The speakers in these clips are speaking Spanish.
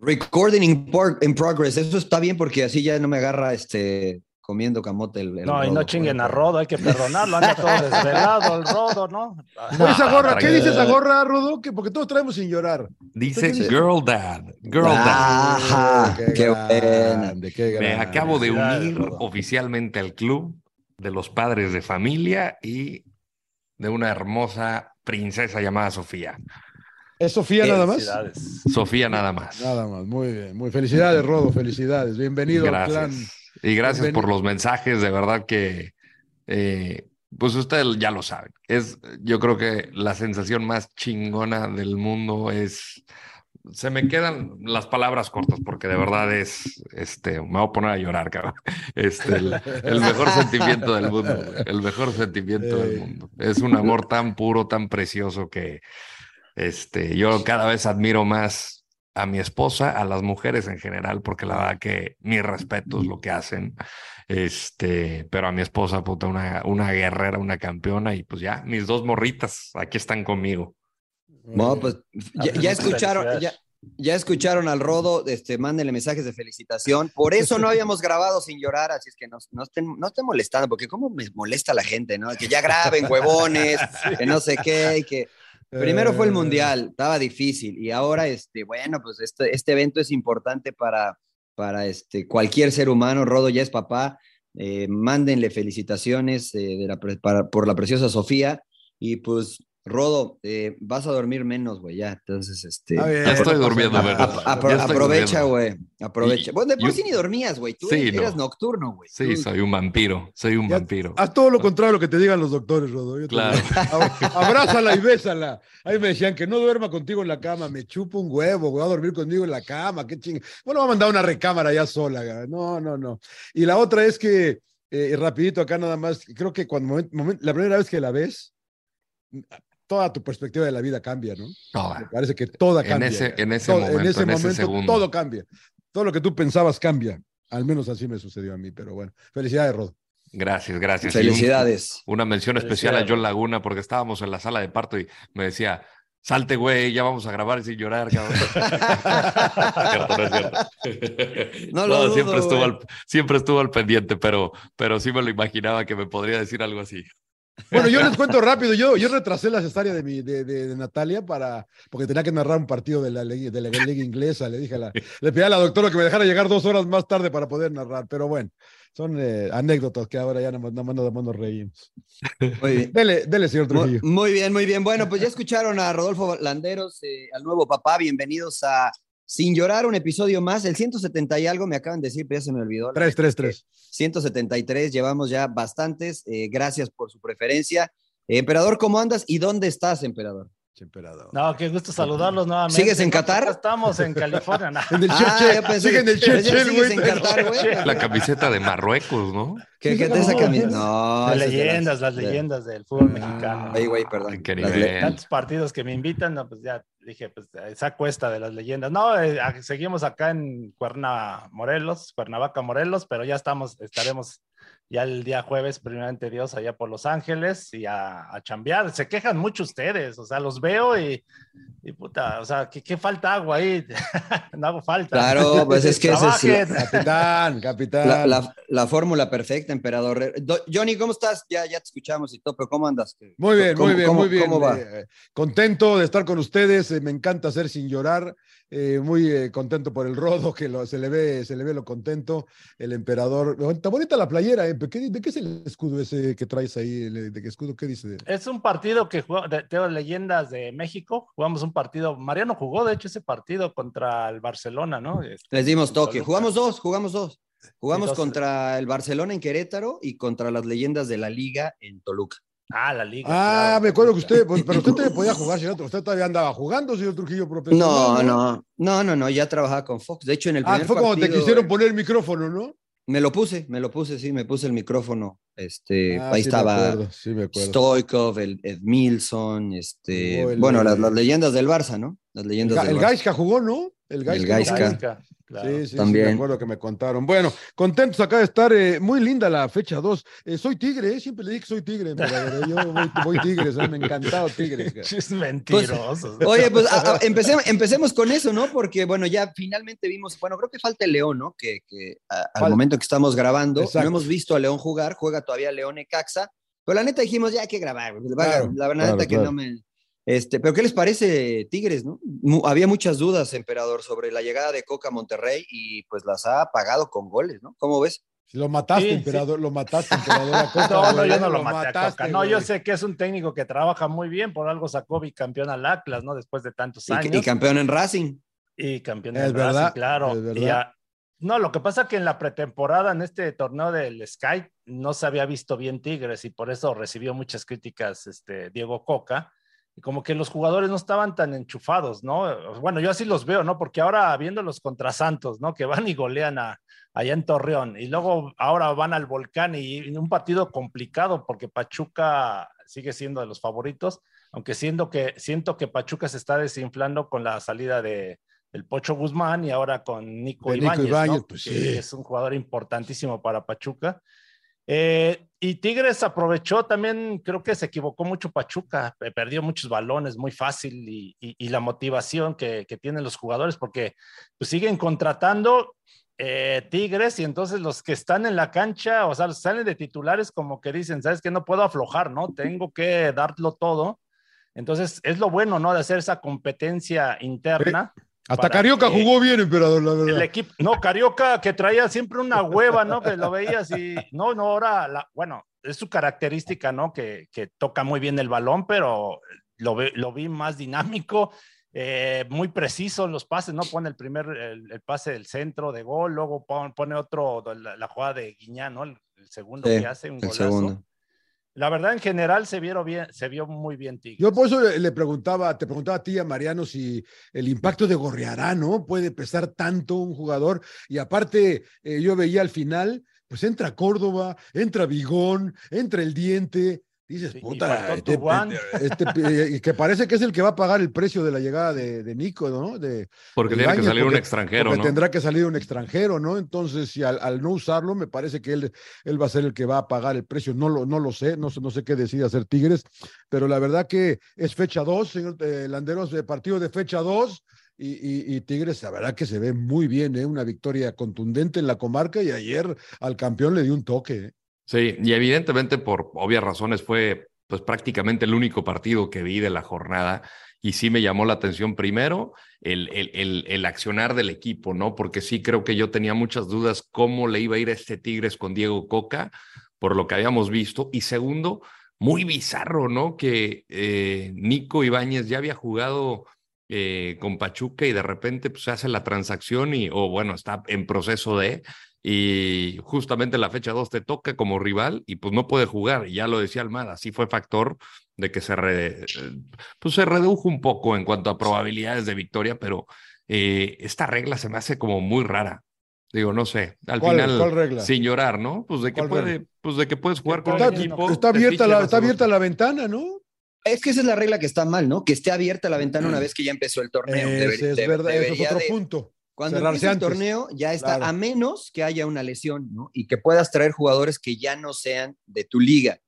Recording in, progress, eso está bien porque así ya no me agarra este comiendo camote el, No, y no chinguen a Rodo, hay que perdonarlo, anda todo desvelado el Rodo, ¿no? esa gorra, ¿qué dice esa gorra, Rodo? Que porque todos traemos sin llorar. Dice Girl Dad, Girl Dad. qué, qué, grande, qué grande. Me acabo de unir oficialmente al club de los padres de familia y de una hermosa princesa llamada Sofía. ¿Es Sofía nada más? Sofía nada más. Nada más, muy bien. Muy felicidades, Rodo, felicidades. Bienvenido gracias. al clan. Y gracias por los mensajes, de verdad que, eh, pues ustedes ya lo saben. Es, yo creo que la sensación más chingona del mundo es, se me quedan las palabras cortas porque de verdad es, este, me voy a poner a llorar, cabrón. Este, el, mejor sentimiento del mundo, el mejor sentimiento del mundo. Es un amor tan puro, tan precioso que este, yo cada vez admiro más a mi esposa, a las mujeres en general, porque la verdad que mi respeto es lo que hacen. Este, pero a mi esposa, puta, una, una guerrera, una campeona, y pues ya, mis dos morritas aquí están conmigo. No, pues ya, escucharon, ya, ya, escucharon al Rodo, este, mándenle mensajes de felicitación. Por eso no habíamos grabado sin llorar, así es que no, no, estén, no estén molestando, porque cómo me molesta la gente, ¿no? Que ya graben huevones, que no sé qué, y que Primero fue el eh. Mundial, estaba difícil y ahora, este, bueno, pues este, este evento es importante para, para este, cualquier ser humano. Rodo ya es papá, eh, mándenle felicitaciones eh, de la, por la preciosa Sofía y pues Rodo, eh, vas a dormir menos, güey, ya. Entonces, este. ya estoy durmiendo, aprovecha, güey. Aprovecha. Vos de por sí ni dormías, güey. Tú eras nocturno, güey. Sí, soy un vampiro. Soy un vampiro. Haz todo lo contrario a lo que te digan los doctores, Rodo. claro. Abrázala y bésala. Ahí me decían que no duerma contigo en la cama. Me chupo un huevo, güey. Va a dormir conmigo en la cama. Qué ching. Bueno, va a mandar una recámara ya sola. No, no, no. Y la otra es que, eh, rapidito acá nada más, creo que cuando la primera vez que la ves, toda tu perspectiva de la vida cambia, ¿no? Me parece que toda cambia. En ese, en ese momento, en ese, momento todo cambia. Todo lo que tú pensabas cambia. Al menos así me sucedió a mí, pero bueno. Felicidades, Rod. Gracias, gracias. Felicidades. una mención especial a John Laguna porque estábamos en la sala de parto y me decía, salte, güey, ya vamos a grabar sin llorar, cabrón. no, no, siempre, estuvo al, siempre estuvo al pendiente, pero, pero sí me lo imaginaba que me podría decir algo así. Bueno, yo les cuento rápido. Yo, yo retrasé la cesárea de, mi, de, de, Natalia para, porque tenía que narrar un partido de la, de la liga inglesa. Le dije a la, le pedí a la doctora que me dejara llegar dos horas más tarde para poder narrar. Pero bueno, son eh, anécdotas que ahora ya no más nos reímos. Muy bien. Dele, dele, señor Trujillo. Muy, bien, muy bien. Bueno, pues ya escucharon a Rodolfo Landeros, eh, al nuevo papá. Bienvenidos a sin llorar, un episodio más, el 170 y algo, me acaban de decir, pero ya se me olvidó. 333. 173, llevamos ya bastantes. Eh, gracias por su preferencia. emperador, ¿cómo andas y dónde estás, emperador? Emperador. No, qué gusto saludarlos nuevamente. ¿Sigues en Qatar? Estamos en California. en el ah, Sigue en el ¿Sigues en Qatar, güey? La camiseta de Marruecos, ¿no? ¿Qué, qué te esa camiseta? No. Las leyendas, las leyendas del fútbol mexicano. Ay, güey, perdón. Tantos partidos que me invitan, no, pues ya dije, pues esa cuesta de las leyendas. No, eh, seguimos acá en Cuerna, Morelos, Cuernavaca, Morelos, pero ya estamos, estaremos ya el día jueves, primeramente Dios, allá por Los Ángeles y a, a chambear. Se quejan mucho ustedes, o sea, los veo y, y puta, o sea, ¿qué, falta agua ahí? no hago falta. Claro, pues es que ese es Capitán, capitán. La, fórmula perfecta, emperador. Johnny, ¿cómo estás? Ya, ya te escuchamos y todo, pero ¿cómo andas? Muy bien, muy bien, muy bien. ¿cómo va? Eh, contento de estar con ustedes, eh, me encanta hacer sin llorar. Eh, muy eh, contento por el rodo, que se, le ve, se le ve lo contento, el emperador. Está bonita la playera, ¿eh? ¿De qué, es el escudo ese que traes ahí? ¿De qué escudo? ¿Qué dice? Es un partido que jugó, tengo leyendas de México, jugamos un partido, Mariano jugó de hecho ese partido contra el Barcelona, ¿no? Este, Les dimos toque, jugamos dos, jugamos dos. Jugamos contra el Barcelona en Querétaro y contra las leyendas de la liga en Toluca. Ah, la liga. Ah, me acuerdo que usted, pues, pero usted también podía jugar, señor. Usted todavía andaba jugando, señor Trujillo profesional. No, no, no, no, ya trabajaba con Fox. De hecho, en el ah, primer Ah, fue cuando te quisieron poner el micrófono, ¿no? Me lo puse, me lo puse, sí, me puse el micrófono. Este, ah, ahí estaba Stoikov, el Ed Milson, este, bueno, las, leyendas del Barça, ¿no? Las leyendas el, del el Gaiska jugó, ¿no? El Gaiska. Sí, sí, También. sí, me acuerdo que me contaron. Bueno, contentos acá de estar. Eh, muy linda la fecha 2. Eh, soy tigre, ¿eh? siempre le dije que soy tigre. Pero, yo voy, voy tigres, me ha encantado tigres. Es mentiroso. Pues, oye, pues empecemos, empecemos con eso, ¿no? Porque, bueno, ya finalmente vimos, bueno, creo que falta el León, ¿no? Que, que al momento que estamos grabando, no hemos visto a León jugar, juega todavía León Caxa. Pero la neta dijimos, ya hay que grabar. la verdad que no me este, pero ¿qué les parece Tigres, no? había muchas dudas, emperador, sobre la llegada de Coca a Monterrey y pues las ha pagado con goles, ¿no? ¿Cómo ves? Lo mataste, emperador, lo mataste, emperador. no, no, yo no lo, maté a Coca. No, yo sé que es un técnico que trabaja muy bien, por algo sacó bicampeón al Atlas, ¿no? Después de tantos años. Y, campeón en Racing. Y campeón en Racing, claro. no, lo que pasa es que en la pretemporada, en este torneo del Sky, no se había visto bien Tigres y por eso recibió muchas críticas este, Diego Coca y como que los jugadores no estaban tan enchufados, ¿no? Bueno, yo así los veo, ¿no? Porque ahora viéndolos contra Santos, ¿no? Que van y golean a, allá en Torreón y luego ahora van al Volcán y, un partido complicado porque Pachuca sigue siendo de los favoritos, aunque siendo que, siento que Pachuca se está desinflando con la salida de, del Pocho Guzmán y ahora con Nico, Ibáñez, pues que es un jugador importantísimo para Pachuca. Eh, y Tigres aprovechó también, creo que se equivocó mucho Pachuca, perdió muchos balones muy fácil y, la motivación que, tienen los jugadores porque pues, siguen contratando eh, Tigres y entonces los que están en la cancha, o sea, salen de titulares como que dicen, sabes que no puedo aflojar, ¿no? Tengo que darlo todo. Entonces es lo bueno, ¿no? De hacer esa competencia interna. Hasta Carioca jugó bien, emperador, la verdad. El equipo, no, Carioca que traía siempre una hueva, ¿no? Que lo veías y, no, no, ahora, la, bueno, es su característica, ¿no? Que, que toca muy bien el balón, pero lo, lo vi más dinámico, eh, muy preciso en los pases, ¿no? Pone el primer, el, pase del centro de gol, luego pone, otro, la, jugada de Guiñán, ¿no? El, segundo que hace, un golazo la verdad, en general se vieron bien, se vio muy bien Tigres. Yo por eso le, preguntaba, te preguntaba a ti, a Mariano, si el impacto de Gorriará, ¿no? Puede pesar tanto un jugador. Y aparte, eh, yo veía al final, pues entra Córdoba, entra Vigón, entra el diente, Dices, puta, este, este que parece que es el que va a pagar el precio de la llegada de, Nico, ¿no? De, porque tiene que salir un extranjero, porque tendrá que salir un extranjero, ¿no? Entonces, si al, no usarlo, me parece que él, él va a ser el que va a pagar el precio. No lo, no lo sé, no, no sé qué decide hacer Tigres, pero la verdad que es fecha 2, señor eh, Landeros, de partido de fecha 2. Y, y, Tigres, la verdad que se ve muy bien, ¿eh? una victoria contundente en la comarca y ayer al campeón le dio un toque. ¿eh? Sí, y evidentemente por obvias razones fue pues prácticamente el único partido que vi de la jornada y sí me llamó la atención primero el, el, el, accionar del equipo, ¿no? Porque sí creo que yo tenía muchas dudas cómo le iba a ir a este Tigres con Diego Coca por lo que habíamos visto y segundo, muy bizarro, ¿no? Que eh, Nico Ibáñez ya había jugado eh, con Pachuca y de repente pues, se hace la transacción y, o bueno, está en proceso de, y justamente la fecha 2 te toca como rival y pues no puede jugar. Y ya lo decía Almada, sí fue factor de que se, pues, se redujo un poco en cuanto a probabilidades de victoria, pero eh, esta regla se me hace como muy rara. Digo, no sé, al final, sin llorar, ¿no? Pues de que, puede, pues de que puedes jugar con el equipo. Está abierta, la, está abierta la ventana, ¿no? Es que esa es la regla que está mal, ¿no? Que esté abierta la ventana una vez que ya empezó el torneo. es verdad, eso es otro punto. Cuando empieza el torneo ya está, a menos que haya una lesión, ¿no? Y que puedas traer jugadores que ya no sean de tu liga.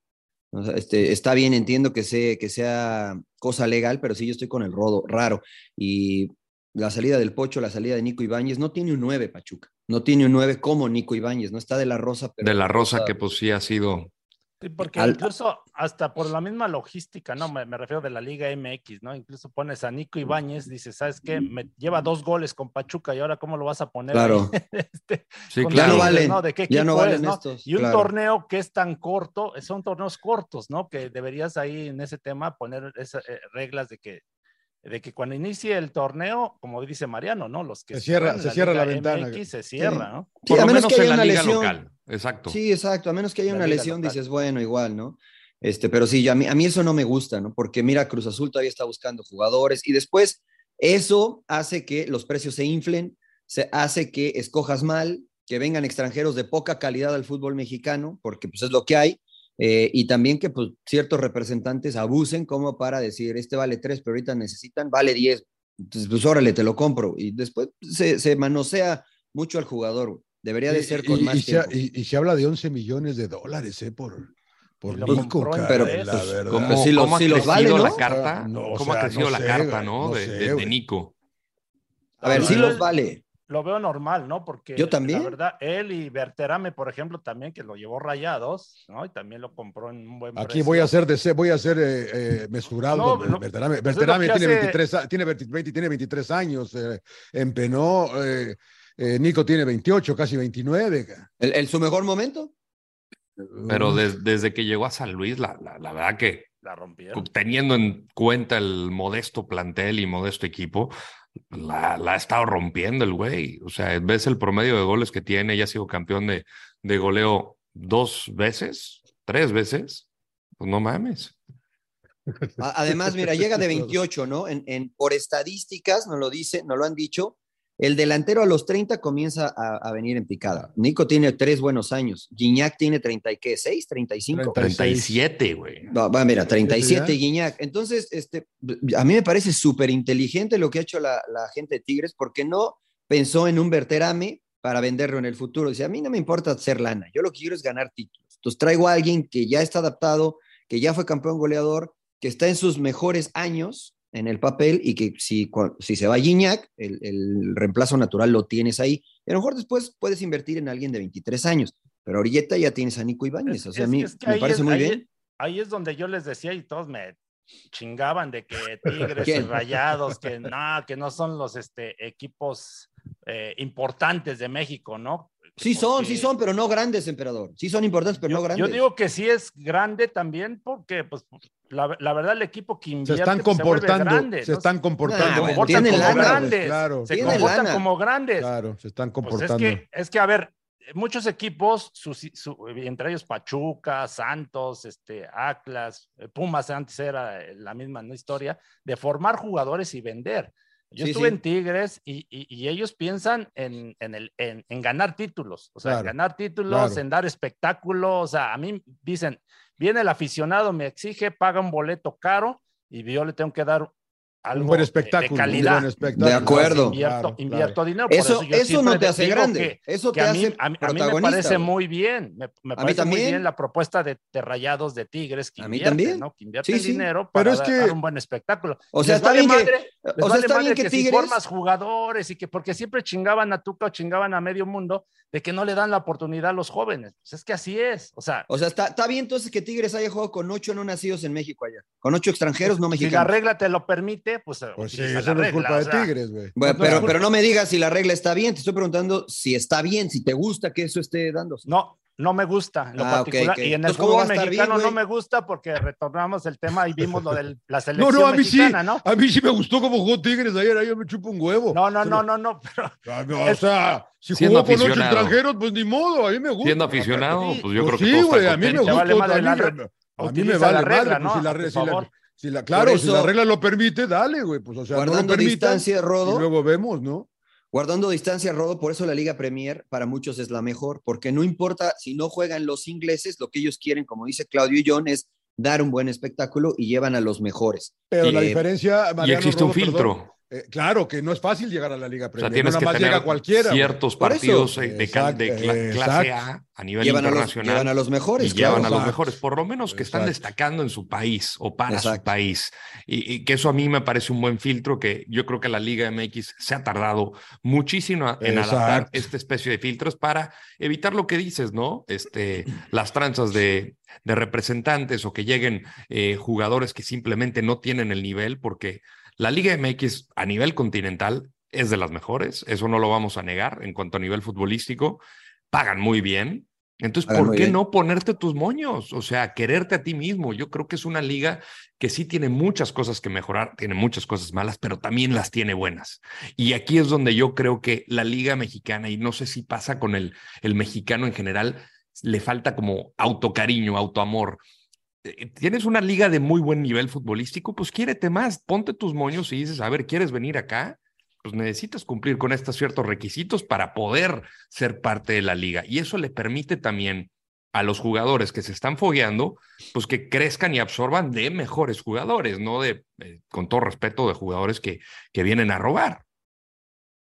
este, está bien, entiendo que, sea, que sea cosa legal, pero sí yo estoy con el rodo raro. Y la salida del Pocho, la salida de Nico Ibáñez, no tiene un 9, Pachuca. No tiene un 9 como Nico Ibáñez, no está de la Rosa. de la Rosa, que pues sí ha sido porque incluso hasta por la misma logística, ¿no? Me, refiero de la Liga MX, ¿no? Incluso pones a Nico Ibáñez, dices, ¿sabes qué? Me lleva dos goles con Pachuca y ahora ¿cómo lo vas a poner? Claro. este, sí, claro. ¿no? ¿De qué ya no valen estos, Y un torneo que es tan corto, son torneos cortos, ¿no? Que deberías ahí en ese tema poner esas eh, reglas de que de que cuando inicie el torneo, como dice Mariano, ¿no? Los que se cierra, se cierra la ventana. se cierra, ¿no? Sí, a menos, que haya una lesión. Local. Exacto. Sí, exacto. A menos que haya una lesión, dices, bueno, igual, ¿no? Este, pero sí, a mí, a mí eso no me gusta, ¿no? Porque mira, Cruz Azul todavía está buscando jugadores y después eso hace que los precios se inflen, se hace que escojas mal, que vengan extranjeros de poca calidad al fútbol mexicano, porque pues es lo que hay eh, y también que pues, ciertos representantes abusen como para decir, este vale tres, pero ahorita necesitan, vale diez. Entonces, pues órale, te lo compro. Y después se, se manosea mucho al jugador. Debería de ser con más y tiempo. Se, y, se habla de 11 millones de dólares, ¿eh? Por, por Nico, pero, la pues, verdad. ¿Cómo, si los, cómo si los crecido vale, ¿no? la carta? No, o ¿Cómo sea, ha crecido no la sé, carta, no? no de, sé, de- de güey. Nico. A ver, sí Yo- los vale. Lo veo normal, ¿no? Porque Yo también. la verdad, él y Berterame, por ejemplo, también, que lo llevó rayados, ¿no? Y también lo compró en un buen Aquí precio. voy a ser, de, voy a ser eh, eh, mesurado. No, con no, Berterame, pues tiene, hace- 23, a- tiene, 20 20 tiene 23 años, eh, empenó. eh, eh, Nico tiene 28, casi 29. ca. ¿El, el- su mejor momento? Pero desde que llegó a San Luis, la, la, la verdad que La rompieron. teniendo en cuenta el modesto plantel y modesto equipo, la, la ha estado rompiendo el güey. O sea, ves el promedio de goles que tiene, ya ha sido campeón de, de goleo dos veces, tres veces. Pues no mames. Además, mira, llega de 28, ¿no? En, en- por estadísticas, nos lo dice, nos lo han dicho, el delantero a los 30 comienza a, a venir en picada. Nico tiene tres buenos años. Guiñac tiene 30 y qué, 6, 35. 36. 37, güey. Va, va, mira, 37 ya? Guiñac. Entonces, este, a mí me parece súper inteligente lo que ha hecho la, la gente de Tigres, porque no pensó en un Berterame para venderlo en el futuro. Dice, a mí no me importa hacer lana, yo lo que quiero es ganar títulos. Entonces traigo a alguien que ya está adaptado, que ya fue campeón goleador, que está en sus mejores años en el papel y que si, si se va Gignac, el, el reemplazo natural lo tienes ahí. Y a lo mejor después puedes invertir en alguien de 23 años, pero ahorita ya tienes a Nico Ibáñez. O sea, a mí es que me parece es- muy ahí bien. Ahí es donde yo les decía y todos me chingaban de que Tigres y. Rayados, que no, que no son los este, equipos eh, importantes de México, ¿no? Sí son, Porque sí son, pero no grandes, emperador. Sí son importantes, pero yo, no grandes. yo digo que sí es grande también porque, pues, la, la verdad, el equipo que se invierte están pues, se vuelve comportando, grande, se ¿no? están comportando. se bueno, tienen como lana, pues, grandes, claro, se Tienen comportan lana. como grandes. claro, se están Pues comportando. es que, es que, a ver, muchos equipos, sus- su- entre ellos Pachuca, Santos, este, Atlas, eh, Pumas antes era la misma ¿no? historia, de formar jugadores y vender. Yo Sí, estuve sí. en Tigres y, y- y ellos piensan en, en el, en, en ganar títulos, o sea, en ganar títulos, claro. en dar espectáculo, o sea, a mí dicen, viene el aficionado, me exige, paga un boleto caro y yo le tengo que dar algo un buen de- espectáculo. de un calidad. buen espectáculo. De acuerdo. Invierto, Claro, invierto claro. dinero. por Eso, yo eso no te hace grande. que- eso que te a mí, hace a, mí- a mí me parece muy bien. Me, me mí parece muy también. bien la propuesta de, de Rayados de Tigres que A mí invierten, también. ¿no? Que invierten Sí, sí. dinero Pero para es dar, que- dar un buen espectáculo. O sea, está vale bien que- madre- les O sea, vale está bien que que si Tigres. formas jugadores y que porque siempre chingaban a Tuca o chingaban a medio mundo de que no le dan la oportunidad a los jóvenes. Pues es que así es. O sea, O sea, está, está bien entonces que Tigres haya jugado con ocho no nacidos en México allá. Con ocho extranjeros no si la mexicanos. regla te lo permite, pues, Pues sí, eso la no es regla, culpa o de Tigres, güey. Bueno, No, no, pero, no. pero no me digas si la regla está bien. Te estoy preguntando si está bien, si te gusta que eso esté dándose. No, no me gusta en lo Ah, particular. Y en el Entonces, ¿cómo va fútbol mexicano bien, no me gusta porque retornamos el tema y vimos lo de la No, selección no, a mí sí. mexicana, ¿no? A mí sí me gustó cómo jugó Tigres ayer. Ahí yo me chupo un huevo. No, no, no, no, no, pero Ah, no, O sea, si jugó con ocho extranjeros, pues ni modo. A mí me gusta. Siendo aficionado, Sí, pues yo Pues creo que sí, güey, a mí me. Te vale gusta. madre a la me- a mí me utiliza vale la regla, madre, pues, ¿no? si la, si la- favor. si la- claro, si la regla lo permite, dale, güey. Pues, o sea, no lo Guardando permitan, distancia, Rodo. y luego vemos, ¿no? Guardando distancia, Rodo, por eso la Liga Premier para muchos es la mejor, porque no importa si no juegan los ingleses, lo que ellos quieren, como dice Claudio y John, es dar un buen espectáculo y llevan a los mejores. Pero la Eh, diferencia, Y Mariano existe un perdón, filtro. Eh, claro que no es fácil llegar a la Liga O Premier. sea, tienes no que nada más tener llega cualquiera. ciertos Por partidos eh, de, clase. A a nivel Llevan a, los, internacional. llevan a los mejores, y llevan a los mejores, por lo menos que están destacando en su país o para su país. Y, y que eso a mí me parece un buen filtro que yo creo que la Liga MX se ha tardado muchísimo en adaptar esta especie de filtros para evitar lo que dices, ¿no? Este, las tranzas de, de representantes o que lleguen eh, jugadores que simplemente no tienen el nivel, porque la Liga MX a nivel continental es de las mejores, eso no lo vamos a negar en cuanto a nivel futbolístico, pagan muy bien. Entonces, Pagan ¿por qué bien. no ponerte tus moños? O sea, quererte a ti mismo. Yo creo que es una liga que sí tiene muchas cosas que mejorar, tiene muchas cosas malas, pero también las tiene buenas. Y aquí es donde yo creo que la liga mexicana, y no sé si pasa con el, el mexicano en general, le falta como autocariño, autoamor. Eh, Tienes una liga de muy buen nivel futbolístico, pues quiérete más, ponte tus moños y dices, a ver, ¿quieres venir acá? Pues necesitas cumplir con estos ciertos requisitos para poder ser parte de la liga. Y eso le permite también a los jugadores que se están fogueando, pues que crezcan y absorban de mejores jugadores, no de, eh, con todo respeto, de jugadores que, que vienen a robar.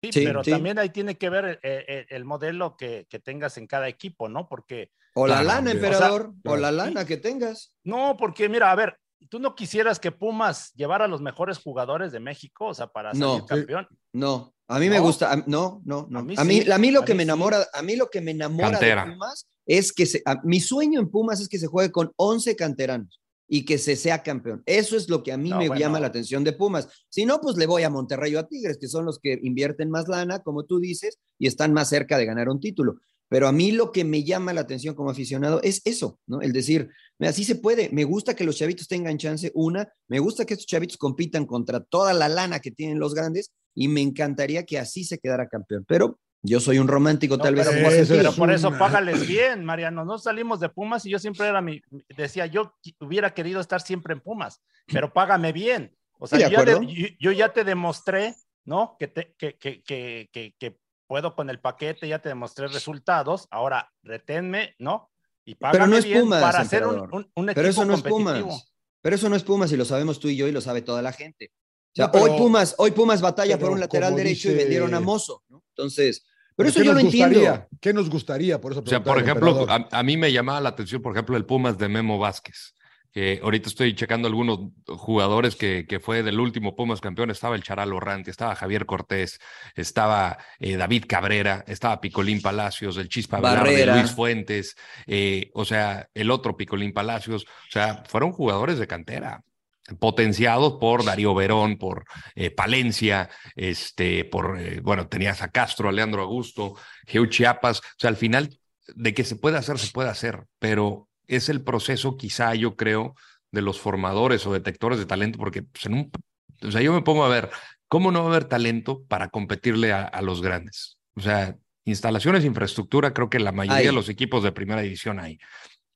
Sí, pero también ahí tiene que ver el, eh, eh, el modelo que, que, tengas en cada equipo, ¿no? Porque... O la lana, emperador, o, la lana que tengas. No, porque mira, a ver, tú no quisieras que Pumas llevara a los mejores jugadores de México, o sea, para salir campeón. No, a mí me gusta, no, no, no. A mí, a mí, lo que me enamora, a mí lo que me enamora de Pumas es que se, mi sueño en Pumas es que se juegue con 11 canteranos y que se sea campeón. Eso es lo que a mí me llama la atención de Pumas. Si no, pues le voy a Monterrey o a Tigres, que son los que invierten más lana, como tú dices, y están más cerca de ganar un título. Pero a mí lo que me llama la atención como aficionado es eso, ¿no? El decir, así se puede, me gusta que los chavitos tengan chance, una, me gusta que estos chavitos compitan contra toda la lana que tienen los grandes y me encantaría que así se quedara campeón. Pero yo soy un romántico, tal vez. Pero, por eso págales bien, Mariano. No salimos de Pumas y yo siempre era mi. Decía, yo hubiera querido estar siempre en Pumas, pero págame bien. O sea, yo, ya te demostré, ¿no? Que, te, que, que, que, que, puedo con el paquete, ya te demostré resultados. Ahora, reténme, ¿no? Y págame pero no es bien Pumas, para hacer un, un, equipo Pero eso no es Pumas. Pero eso no es Pumas y lo sabemos tú y yo y lo sabe toda la gente. O sea, hoy Pumas, hoy Pumas batalla por un lateral derecho y vendieron a Mozo, ¿no? Entonces, pero eso yo lo entiendo. ¿Qué nos gustaría? Por eso o sea, por ejemplo, a, mí me llamaba la atención, por ejemplo, el Pumas de Memo Vázquez. Que ahorita estoy checando algunos jugadores que, que fue del último Pumas campeón. Estaba el Charal Orranti, estaba Javier Cortés, estaba eh, David Cabrera, estaba Picolín Palacios, el Chispa Barrera, Luis Fuentes, eh, o sea, el otro Picolín Palacios. O sea, fueron jugadores de cantera potenciados por Darío Verón, por eh, Palencia, este, por, eh, bueno, tenías a Castro, a Leandro Augusto, Geu Chiapas, o sea, al final, de que se puede hacer, se puede hacer, pero es el proceso quizá, yo creo, de los formadores o detectores de talento, porque pues, en un, o sea, yo me pongo a ver, ¿cómo no va a haber talento para competirle a, los grandes? O sea, instalaciones, infraestructura, creo que la mayoría de los equipos de primera división hay.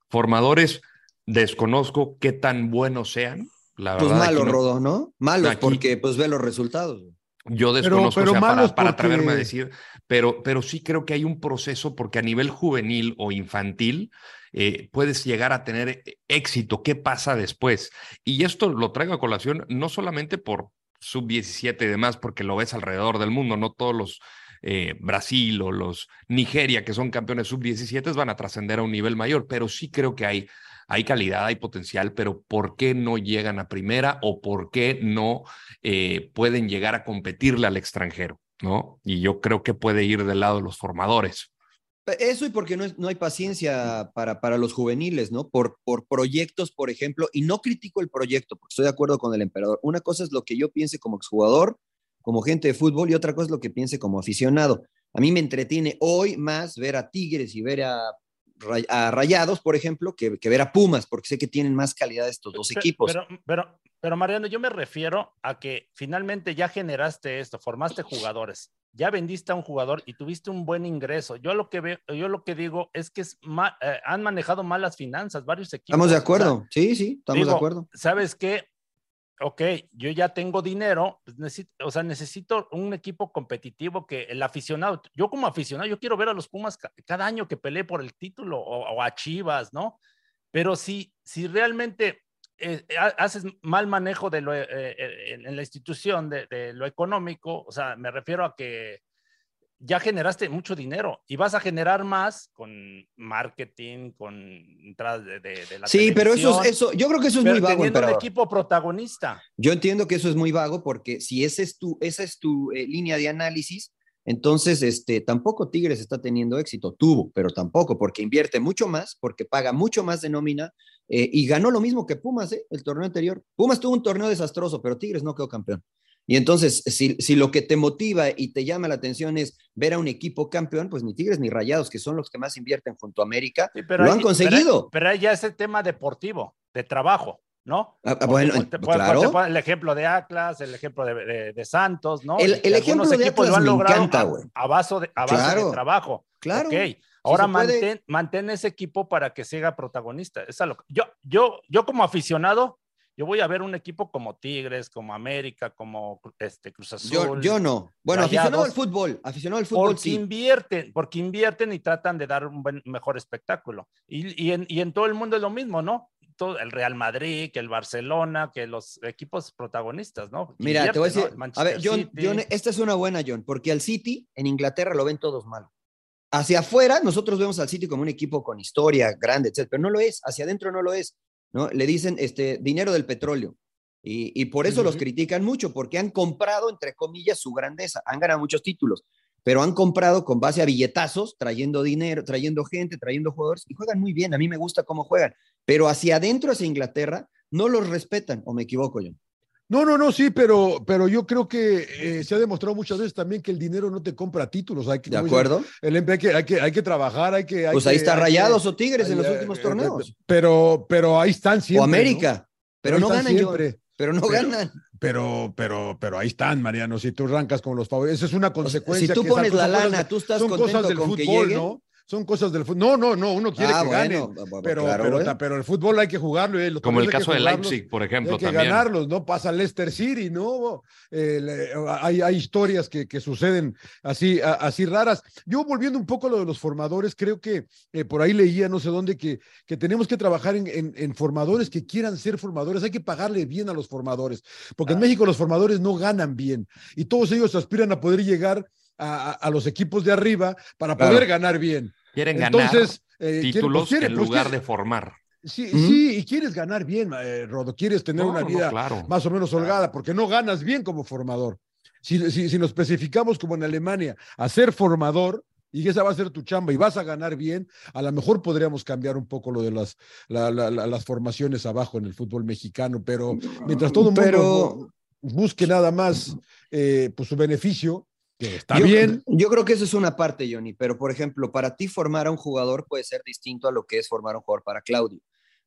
Formadores, desconozco qué tan buenos sean, pues malos, Rodo, ¿no? Malos porque pues ve los resultados. Yo desconozco pero, para, atreverme a decir, pero, pero sí creo que hay un proceso porque a nivel juvenil o infantil eh, puedes llegar a tener éxito. ¿Qué pasa después? Y esto lo traigo a colación no solamente por sub-17 y demás, porque lo ves alrededor del mundo, no todos los eh, Brasil o los Nigeria, que son campeones sub-17, van a trascender a un nivel mayor, pero sí creo que hay hay calidad, hay potencial, pero ¿por qué no llegan a primera o por qué no eh, pueden llegar a competirle al extranjero? ¿no? Y yo creo que puede ir del lado de los formadores. Eso y porque no, hay paciencia para, para los juveniles, ¿no? Por, por proyectos, por ejemplo, y no critico el proyecto, porque estoy de acuerdo con el emperador. Una cosa es lo que yo piense como exjugador, como gente de fútbol, y otra cosa es lo que piense como aficionado. A mí me entretiene hoy más ver a Tigres y ver a a Rayados, por ejemplo, que, ver a Pumas, porque sé que tienen más calidad estos dos equipos. Pero, pero, pero, Mariano, yo me refiero a que finalmente ya generaste esto, formaste jugadores, ya vendiste a un jugador y tuviste un buen ingreso. Yo lo que veo, yo lo que digo es que es eh, han manejado mal las finanzas, varios equipos. Estamos de acuerdo, sí, sí, estamos de acuerdo. ¿Sabes qué? Ok, yo ya tengo dinero, pues necesito, o sea, necesito un equipo competitivo que el aficionado, yo como aficionado, yo quiero ver a los Pumas cada año que pelee por el título o, a Chivas, ¿no? Pero si, si realmente eh, haces mal manejo de lo, eh, eh, en la institución de, de, lo económico, o sea, me refiero a que ya generaste mucho dinero y vas a generar más con marketing, con entradas de, de, la Sí, pero eso, eso, yo creo que eso es muy vago. Teniendo un equipo protagonista. Yo entiendo que eso es muy vago porque si ese es tu, esa es tu eh, línea de análisis, entonces este, tampoco Tigres está teniendo éxito. Tuvo, pero tampoco, porque invierte mucho más, porque paga mucho más de nómina eh, y ganó lo mismo que Pumas, ¿eh? el torneo anterior. Pumas tuvo un torneo desastroso, pero Tigres no quedó campeón. Y entonces, si, si, lo que te motiva y te llama la atención es ver a un equipo campeón, pues ni Tigres ni Rayados, que son los que más invierten junto a América, lo han conseguido. Pero, ya es el tema deportivo, de trabajo, ¿no? Ah, ah, bueno, claro. el ejemplo de Atlas, el ejemplo de, de, Santos, ¿no? El, el ejemplo de Atlas lo han me encanta, güey. A, base, de, a de trabajo. Claro. Ok, ahora mantén, mantén, ese equipo para que siga protagonista. Es lo, yo, yo, yo como aficionado yo voy a ver un equipo como Tigres, como América, como este, Cruz Azul. Yo, no. Bueno, aficionado al fútbol, aficionado al fútbol porque invierten, porque invierten y tratan de dar un mejor espectáculo. Y, y, en, y, en, todo el mundo es lo mismo, ¿no? todo, el Real Madrid, que el Barcelona, que los equipos protagonistas, ¿no? Mira, te voy a decir, a ver, John, esta es una buena, John, porque al City en Inglaterra lo ven todos mal. Hacia afuera, nosotros vemos al City como un equipo con historia grande, etc., pero no lo es, hacia adentro no lo es, ¿no? Le dicen, este, dinero del petróleo. Y, por eso los critican mucho, porque han comprado, entre comillas, su grandeza, han ganado muchos títulos pero han comprado con base a billetazos, trayendo dinero, trayendo gente, trayendo jugadores y juegan muy bien. A mí me gusta cómo juegan, pero hacia adentro, hacia Inglaterra, no los respetan, o me equivoco yo. No, no, no, sí, pero, pero yo creo que eh, se ha demostrado muchas veces también que el dinero no te compra títulos. Hay que, ¿De acuerdo? el hay, que, hay, que, hay que trabajar, hay que... pues ahí está Rayados o Tigres en los últimos torneos. Pero, pero ahí están siempre. O América, pero, no ganan siempre. pero no ganan. Pero, pero, pero ahí están, Mariano. Si tú arrancas con los favoritos, esa es una consecuencia. si tú pones la lana, tú estás son cosas del fútbol, ¿no? Son cosas del fútbol. No, no, no, uno quiere ah, que gane, pero, ¿eh? pero, el fútbol hay que jugarlo. ¿eh? Como el caso de Leipzig, por ejemplo. Hay que ganarlos, ¿no? Pasa Leicester City, ¿no? Eh, hay, hay, historias que, que, suceden así, así raras. Yo volviendo un poco a lo de los formadores, creo que por ahí leía, no sé dónde, que, que tenemos que trabajar en, en, formadores que quieran ser formadores. Hay que pagarle bien a los formadores, porque en México los formadores no ganan bien y todos ellos aspiran a poder llegar a, los equipos de arriba para poder ganar bien. Quieren Entonces, ganar eh, títulos pues, en pues, lugar de formar. Sí, sí, y quieres ganar bien, eh, Rodo, quieres tener una vida más o menos holgada, porque no ganas bien como formador. Si, si, si, nos especificamos como en Alemania, a ser formador, y esa va a ser tu chamba y vas a ganar bien, a lo mejor podríamos cambiar un poco lo de las, las formaciones abajo en el fútbol mexicano, pero mientras todo el mundo busque nada más eh, pues su beneficio, está bien. Yo creo que eso es una parte, Johnny, pero por ejemplo, para ti formar a un jugador puede ser distinto a lo que es formar a un jugador para Claudio.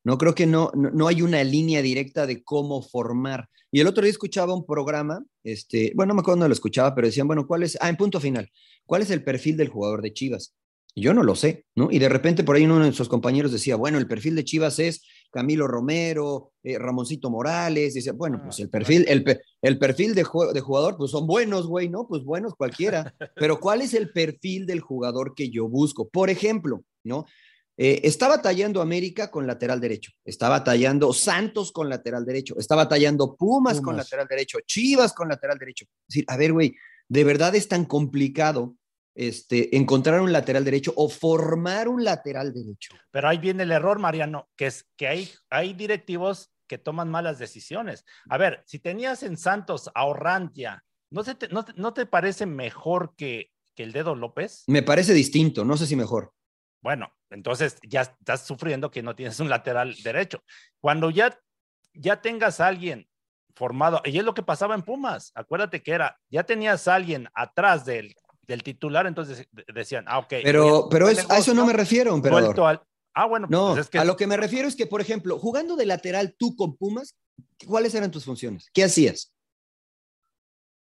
No creo que no, no, hay una línea directa de cómo formar. Y el otro día escuchaba un programa, este, bueno, no me acuerdo dónde lo escuchaba, pero decían, bueno, ¿cuál es? Ah, en punto final, ¿cuál es el perfil del jugador de Chivas? yo no lo sé, ¿no? Y de repente por ahí uno de sus compañeros decía, bueno, el perfil de Chivas es Camilo Romero, eh, Ramoncito Morales, dice, bueno, pues el ah, perfil, el, el perfil de, de, jugador, pues son buenos, güey, ¿no? Pues buenos cualquiera, pero ¿cuál es el perfil del jugador que yo busco? Por ejemplo, ¿no? Eh, estaba tallando América con lateral derecho, estaba tallando Santos con lateral derecho, estaba tallando Pumas, con lateral derecho, Chivas con lateral derecho. Es decir, a ver, güey, ¿de verdad es tan complicado este, encontrar un lateral derecho o formar un lateral derecho. Pero ahí viene el error, Mariano, que es que hay, hay directivos que toman malas decisiones. A ver, si tenías en Santos a Orrantia, ¿no, te, no, te parece mejor que, que el dedo López? Me parece distinto, no sé si mejor. Bueno, entonces ya estás sufriendo que no tienes un lateral derecho. Cuando ya, ya tengas a alguien formado, y es lo que pasaba en Pumas, acuérdate que era, ya tenías a alguien atrás del del titular, entonces decían, ah, ok. Pero, pero es, a eso no me refiero, pero ah, bueno, no, pues a lo que me refiero es que, por ejemplo, jugando de lateral tú con Pumas, ¿cuáles eran tus funciones? ¿Qué hacías?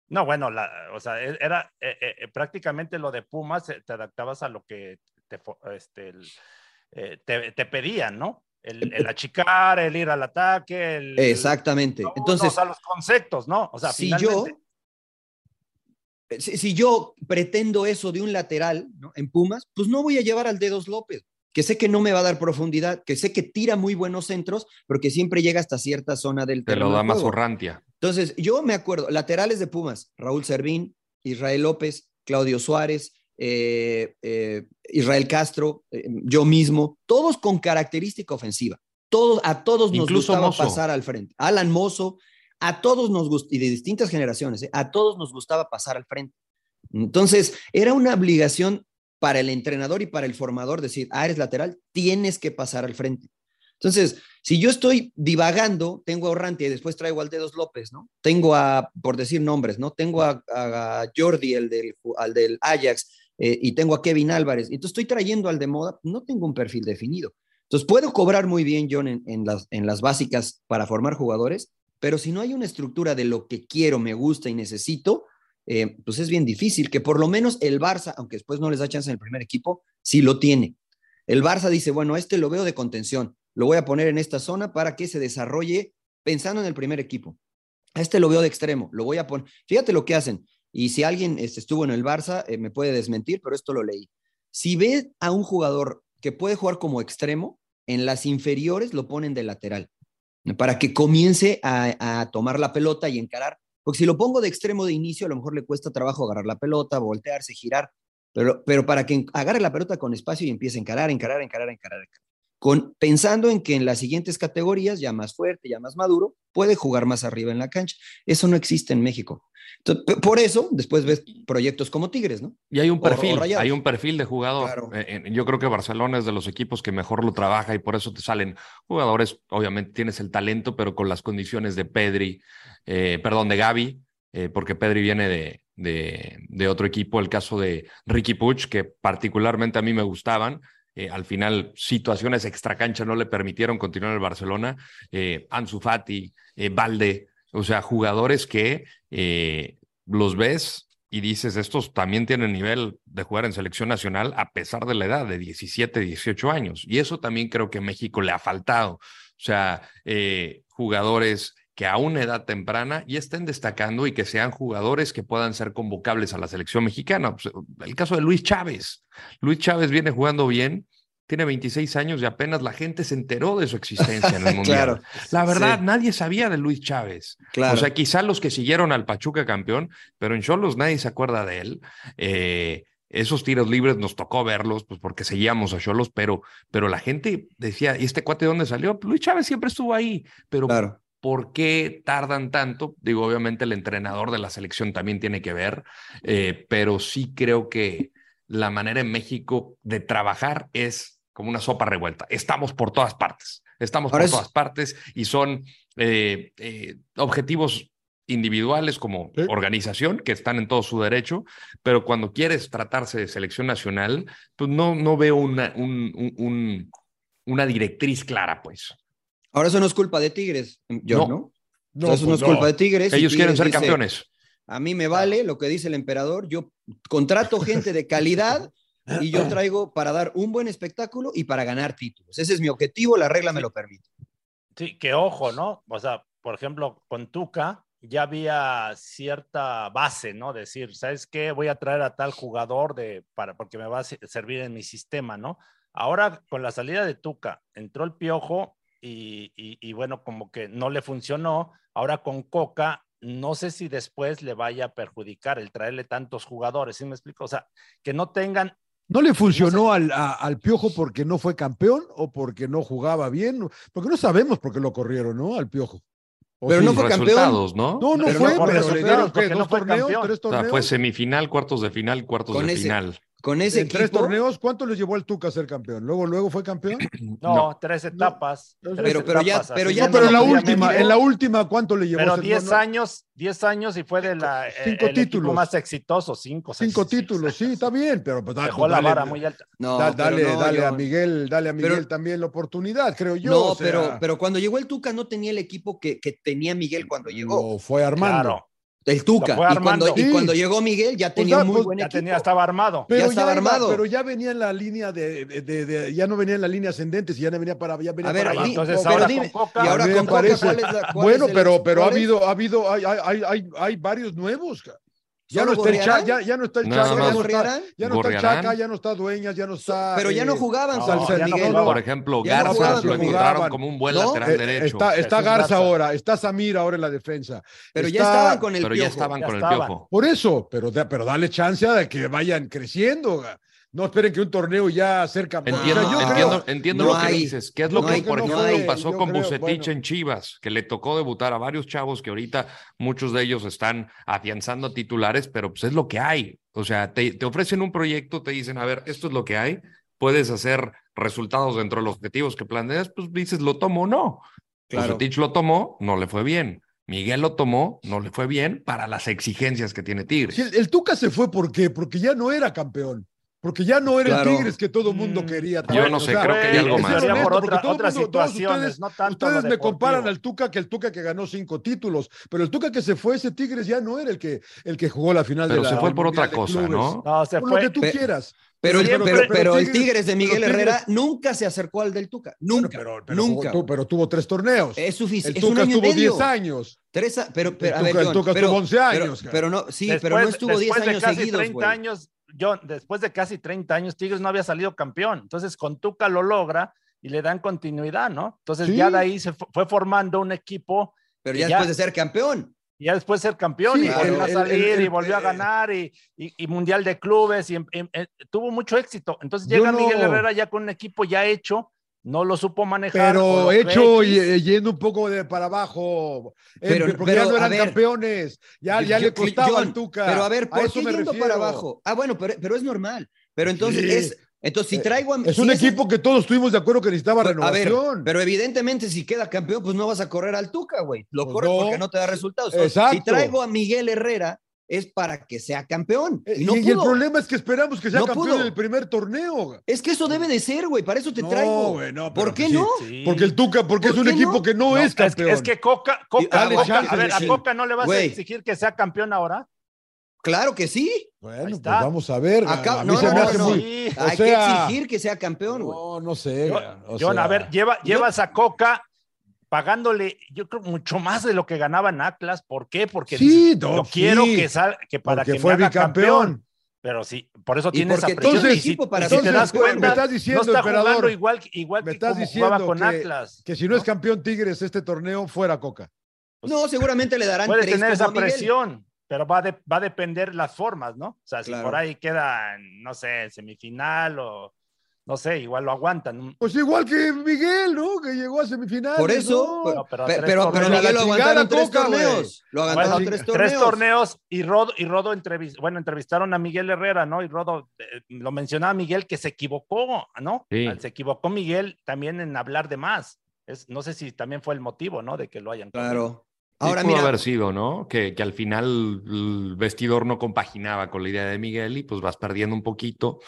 No, bueno, o sea, e, era eh, eh, eh, prácticamente lo de Pumas, te adaptabas a lo que te, este, te, pedían, ¿no? El, achicar, el ir al ataque. El, Exactamente. Entonces, a los conceptos, ¿no? O sea, si yo si, yo pretendo eso de un lateral en Pumas, pues no voy a llevar al Dedos López, que sé que no me va a dar profundidad, que sé que tira muy buenos centros, pero que siempre llega hasta cierta zona del terreno. Te lo da más Orrantia. Entonces, yo me acuerdo, laterales de Pumas, Raúl Servín, Israel López, Claudio Suárez, eh, eh, Israel Castro, eh, yo mismo, todos con característica ofensiva. Todos, a todos nos gustaba pasar al frente. Alan Mozo, a todos nos gustaba, y de distintas generaciones, ¿eh? a todos nos gustaba pasar al frente. Entonces, era una obligación para el entrenador y para el formador decir, ah, eres lateral, tienes que pasar al frente. Entonces, si yo estoy divagando, tengo a Orrantia y después traigo al Dedos López, ¿no? Tengo a, por decir nombres, ¿no? Tengo a, Jordi, el del, al del Ajax, eh, y tengo a Kevin Álvarez. Entonces estoy trayendo al de moda, no tengo un perfil definido. Entonces puedo cobrar muy bien, John, en, las, en las básicas para formar jugadores, pero si no hay una estructura de lo que quiero, me gusta y necesito, eh, pues es bien difícil, que por lo menos el Barça, aunque después no les da chance en el primer equipo, sí lo tiene. El Barça dice, bueno, este lo veo de contención, lo voy a poner en esta zona para que se desarrolle pensando en el primer equipo. este lo veo de extremo, lo voy a poner. Fíjate lo que hacen. Y si alguien este, estuvo en el Barça, eh, me puede desmentir, pero esto lo leí. Si ve a un jugador que puede jugar como extremo, en las inferiores lo ponen de lateral, para que comience a, tomar la pelota y encarar. Porque si lo pongo de extremo de inicio, a lo mejor le cuesta trabajo agarrar la pelota, voltearse, girar. Pero, pero para que agarre la pelota con espacio y empiece a encarar, encarar, encarar, encarar, encarar con, pensando en que en las siguientes categorías, ya más fuerte, ya más maduro, puede jugar más arriba en la cancha. Eso no existe en México. por eso, después ves proyectos como Tigres, ¿no? Y hay un perfil, hay un perfil de jugador. Eh, yo creo que Barcelona es de los equipos que mejor lo trabaja y por eso te salen jugadores, obviamente tienes el talento, pero con las condiciones de Pedri, eh, perdón, de Gaby, eh, porque Pedri viene de, de, de, otro equipo, el caso de Ricky Puch, que particularmente a mí me gustaban, eh, al final, situaciones extracancha no le permitieron continuar en el Barcelona. Eh, Ansu Fati, eh, Valde, o sea, jugadores que eh, los ves y dices, estos también tienen nivel de jugar en selección nacional a pesar de la edad de 17, 18 años. Y eso también creo que a México le ha faltado. O sea, jugadores que a una edad temprana ya estén destacando y que sean jugadores que puedan ser convocables a la selección mexicana. Pues, el caso de Luis Chávez. Luis Chávez viene jugando bien, tiene 26 años y apenas la gente se enteró de su existencia en el Mundial. la verdad, nadie sabía de Luis Chávez. O sea, quizá los que siguieron al Pachuca campeón, pero en Cholos nadie se acuerda de él. Eh, esos tiros libres nos tocó verlos, pues porque seguíamos a Cholos, pero, pero la gente decía, ¿y este cuate de dónde salió? Luis Chávez siempre estuvo ahí, pero claro. ¿Por qué tardan tanto? Digo, obviamente el entrenador de la selección también tiene que ver, eh, pero sí creo que la manera en México de trabajar es como una sopa revuelta. Estamos por todas partes, estamos por todas partes y son eh, eh, objetivos individuales como organización que están en todo su derecho, pero cuando quieres tratarse de selección nacional, pues no, no veo una, una directriz clara, pues. Ahora eso no es culpa de Tigres, yo, ¿no? ¿no? eso no pues es culpa de Tigres. Ellos quieren ser campeones. A mí me vale lo que dice el emperador. Yo contrato gente de calidad y yo traigo para dar un buen espectáculo y para ganar títulos. Ese es mi objetivo, la regla me lo permite. Sí, que ojo, ¿no? O sea, por ejemplo, con Tuca ya había cierta base, ¿no? Decir, ¿sabes qué? Voy a traer a tal jugador de, para, porque me va a servir en mi sistema, ¿no? Ahora, con la salida de Tuca, entró el piojo y, bueno, como que no le funcionó. Ahora con Coca, no sé si después le vaya a perjudicar el traerle tantos jugadores, ¿sí me explico? O sea, que no tengan... ¿No le funcionó al, al, Piojo porque no fue campeón o porque no jugaba bien? Porque no sabemos por qué lo corrieron, ¿no? Al Piojo. Pero no fue campeón. ¿no? No, no fue, pero, le dieron dos torneos, tres torneos. fue semifinal, cuartos de final, cuartos de final. Con ese en tres torneos, ¿cuánto le llevó al Tuca a ser campeón? ¿Luego, luego fue campeón? No, tres etapas. pero, pero ya, pero ya. pero en la última, en la última, ¿cuánto le llevó? Pero diez años, diez años y fue de la cinco el títulos más exitoso, cinco. Cinco títulos, sí, está bien, pero pues, dejó la vara muy alta. No, dale, dale a Miguel, dale a Miguel también la oportunidad, creo yo. No, pero, pero cuando llegó el Tuca no tenía el equipo que, que tenía Miguel cuando llegó. No, fue Armando. El Tuca. Y cuando, y cuando, llegó Miguel ya pues tenía muy pues, buen ya Tenía, estaba armado. Pero ya estaba armado. pero ya venía en la línea de, de, de, ya no venía en la línea ascendente, ya no venía para ya venía a ver, para entonces pero ahora dime, con Coca, y ahora con Coca, ¿cuál es la, cuál bueno, es el, pero pero ha habido ha habido hay hay hay, hay varios nuevos. Ya no, está el Chaca, ya, ya, no está el Chaca, ya, no está, ya no está el Chaca, ya no está Dueñas, ya no está. Pero ya no jugaban, no, Miguel. Por ejemplo, Garza lo encontraron como un buen lateral eh, derecho. Está, está Garza ahora, está Samir ahora en la defensa. Pero ya estaban con el Pero ya estaban con el piojo. Por eso, pero, pero dale chance a que vayan creciendo. No esperen que un torneo ya campeón. Entiendo, entiendo, lo que dices. ¿Qué es lo que, por ejemplo, pasó con Bucetich en Chivas? Que le tocó debutar a varios chavos que ahorita muchos de ellos están afianzando titulares, pero pues es lo que hay. O sea, te, te ofrecen un proyecto, te dicen, a ver, esto es lo que hay, puedes hacer resultados dentro de los objetivos que planeas, pues dices, ¿lo tomo o no? Claro. Bucetich lo tomó, no le fue bien. Miguel lo tomó, no le fue bien para las exigencias que tiene Tigres. el, el Tuca se fue, ¿por qué? Porque ya no era campeón. Porque ya no era el Tigres que todo el mundo mm, quería. Yo no sé, creo que hay algo más. Por otra, otras situaciones, ustedes, ustedes me comparan al Tuca que el Tuca que ganó cinco títulos, pero el Tuca que se fue, ese Tigres ya no era el que, el que jugó la final pero de la se fue por otra cosa, ¿no? No, se por fue. lo que tú quieras. Pero, pero, pero, pero, el Tigres de Miguel Herrera nunca se acercó al del Tuca. Nunca. nunca. pero tuvo tres torneos. Es suficiente. El Tuca estuvo 10 años. Tres, pero, pero, el, a ver, Tuca, el Tuca estuvo 11 años. Pero, no, sí, pero no estuvo 10 años de casi seguidos. 30 años yo, después de casi 30 años, Tigres no había salido campeón. Entonces, con Tuca lo logra y le dan continuidad, ¿no? Entonces ya de ahí se fue formando un equipo. Pero ya, después de ser campeón. Ya después de ser campeón y volvió a salir y volvió a ganar y, Mundial de Clubes y, eh, tuvo mucho éxito. Entonces llega Miguel Herrera ya con un equipo ya hecho no lo supo manejar. Pero hecho y, eh, yendo un poco de para abajo. Pero, porque ya no eran campeones. Ya, ya le costaba al Tuca. Pero a ver, ¿por qué yendo para abajo? Ah, bueno, pero, pero es normal. Pero entonces es. Entonces, si eh, traigo a, Es un equipo que todos estuvimos de acuerdo que necesitaba renovación. A ver, pero evidentemente, si queda campeón, pues no vas a correr al Tuca, güey. Lo pues corres porque no te da resultados. Exacto. Si traigo a Miguel Herrera, es para que sea campeón. Eh, y, el problema es que esperamos que sea campeón en el primer torneo. Es que eso debe de ser, güey. Para eso te traigo. Güey, no, ¿Por qué no? Porque el Tuca, porque es un equipo que no, es campeón. Es, que Coca, Coca, a ver, a Coca no le vas a exigir que sea campeón ahora. Claro que sí. Bueno, pues vamos a ver. Acá, no, no, Muy, Hay que exigir que sea campeón, güey. No, no sé. John, a ver, lleva, llevas a Coca pagándole, yo creo, mucho más de lo que ganaba en Atlas. ¿Por qué? Porque sí, yo quiero que, sal, que para que fue me campeón. Pero sí, por eso tiene esa presión. Entonces, y para si te das cuenta, me estás diciendo, no está jugando igual, igual que estás diciendo jugaba con Atlas. Que si no, es campeón Tigres este torneo, fuera Coca. Pues no, seguramente le darán Puede tener esa presión, pero va, va a depender las formas, ¿no? O sea, si por ahí queda, no sé, semifinal o no sé, igual lo aguantan. Pues igual que Miguel, ¿no? Que llegó a semifinales. Por eso, pero, pero, Miguel lo aguantaron tres torneos. Lo aguantaron tres torneos. Tres torneos y Rodo, y Rodo entrevist, bueno, entrevistaron a Miguel Herrera, ¿no? Y Rodo eh, lo mencionaba Miguel que se equivocó, ¿no? Se equivocó Miguel también en hablar de más. Es, no sé si también fue el motivo, ¿no? De que lo hayan. Claro. Ahora, pudo haber sido, ¿no? Que, que, al final el vestidor no compaginaba con la idea de Miguel y pues vas perdiendo un poquito.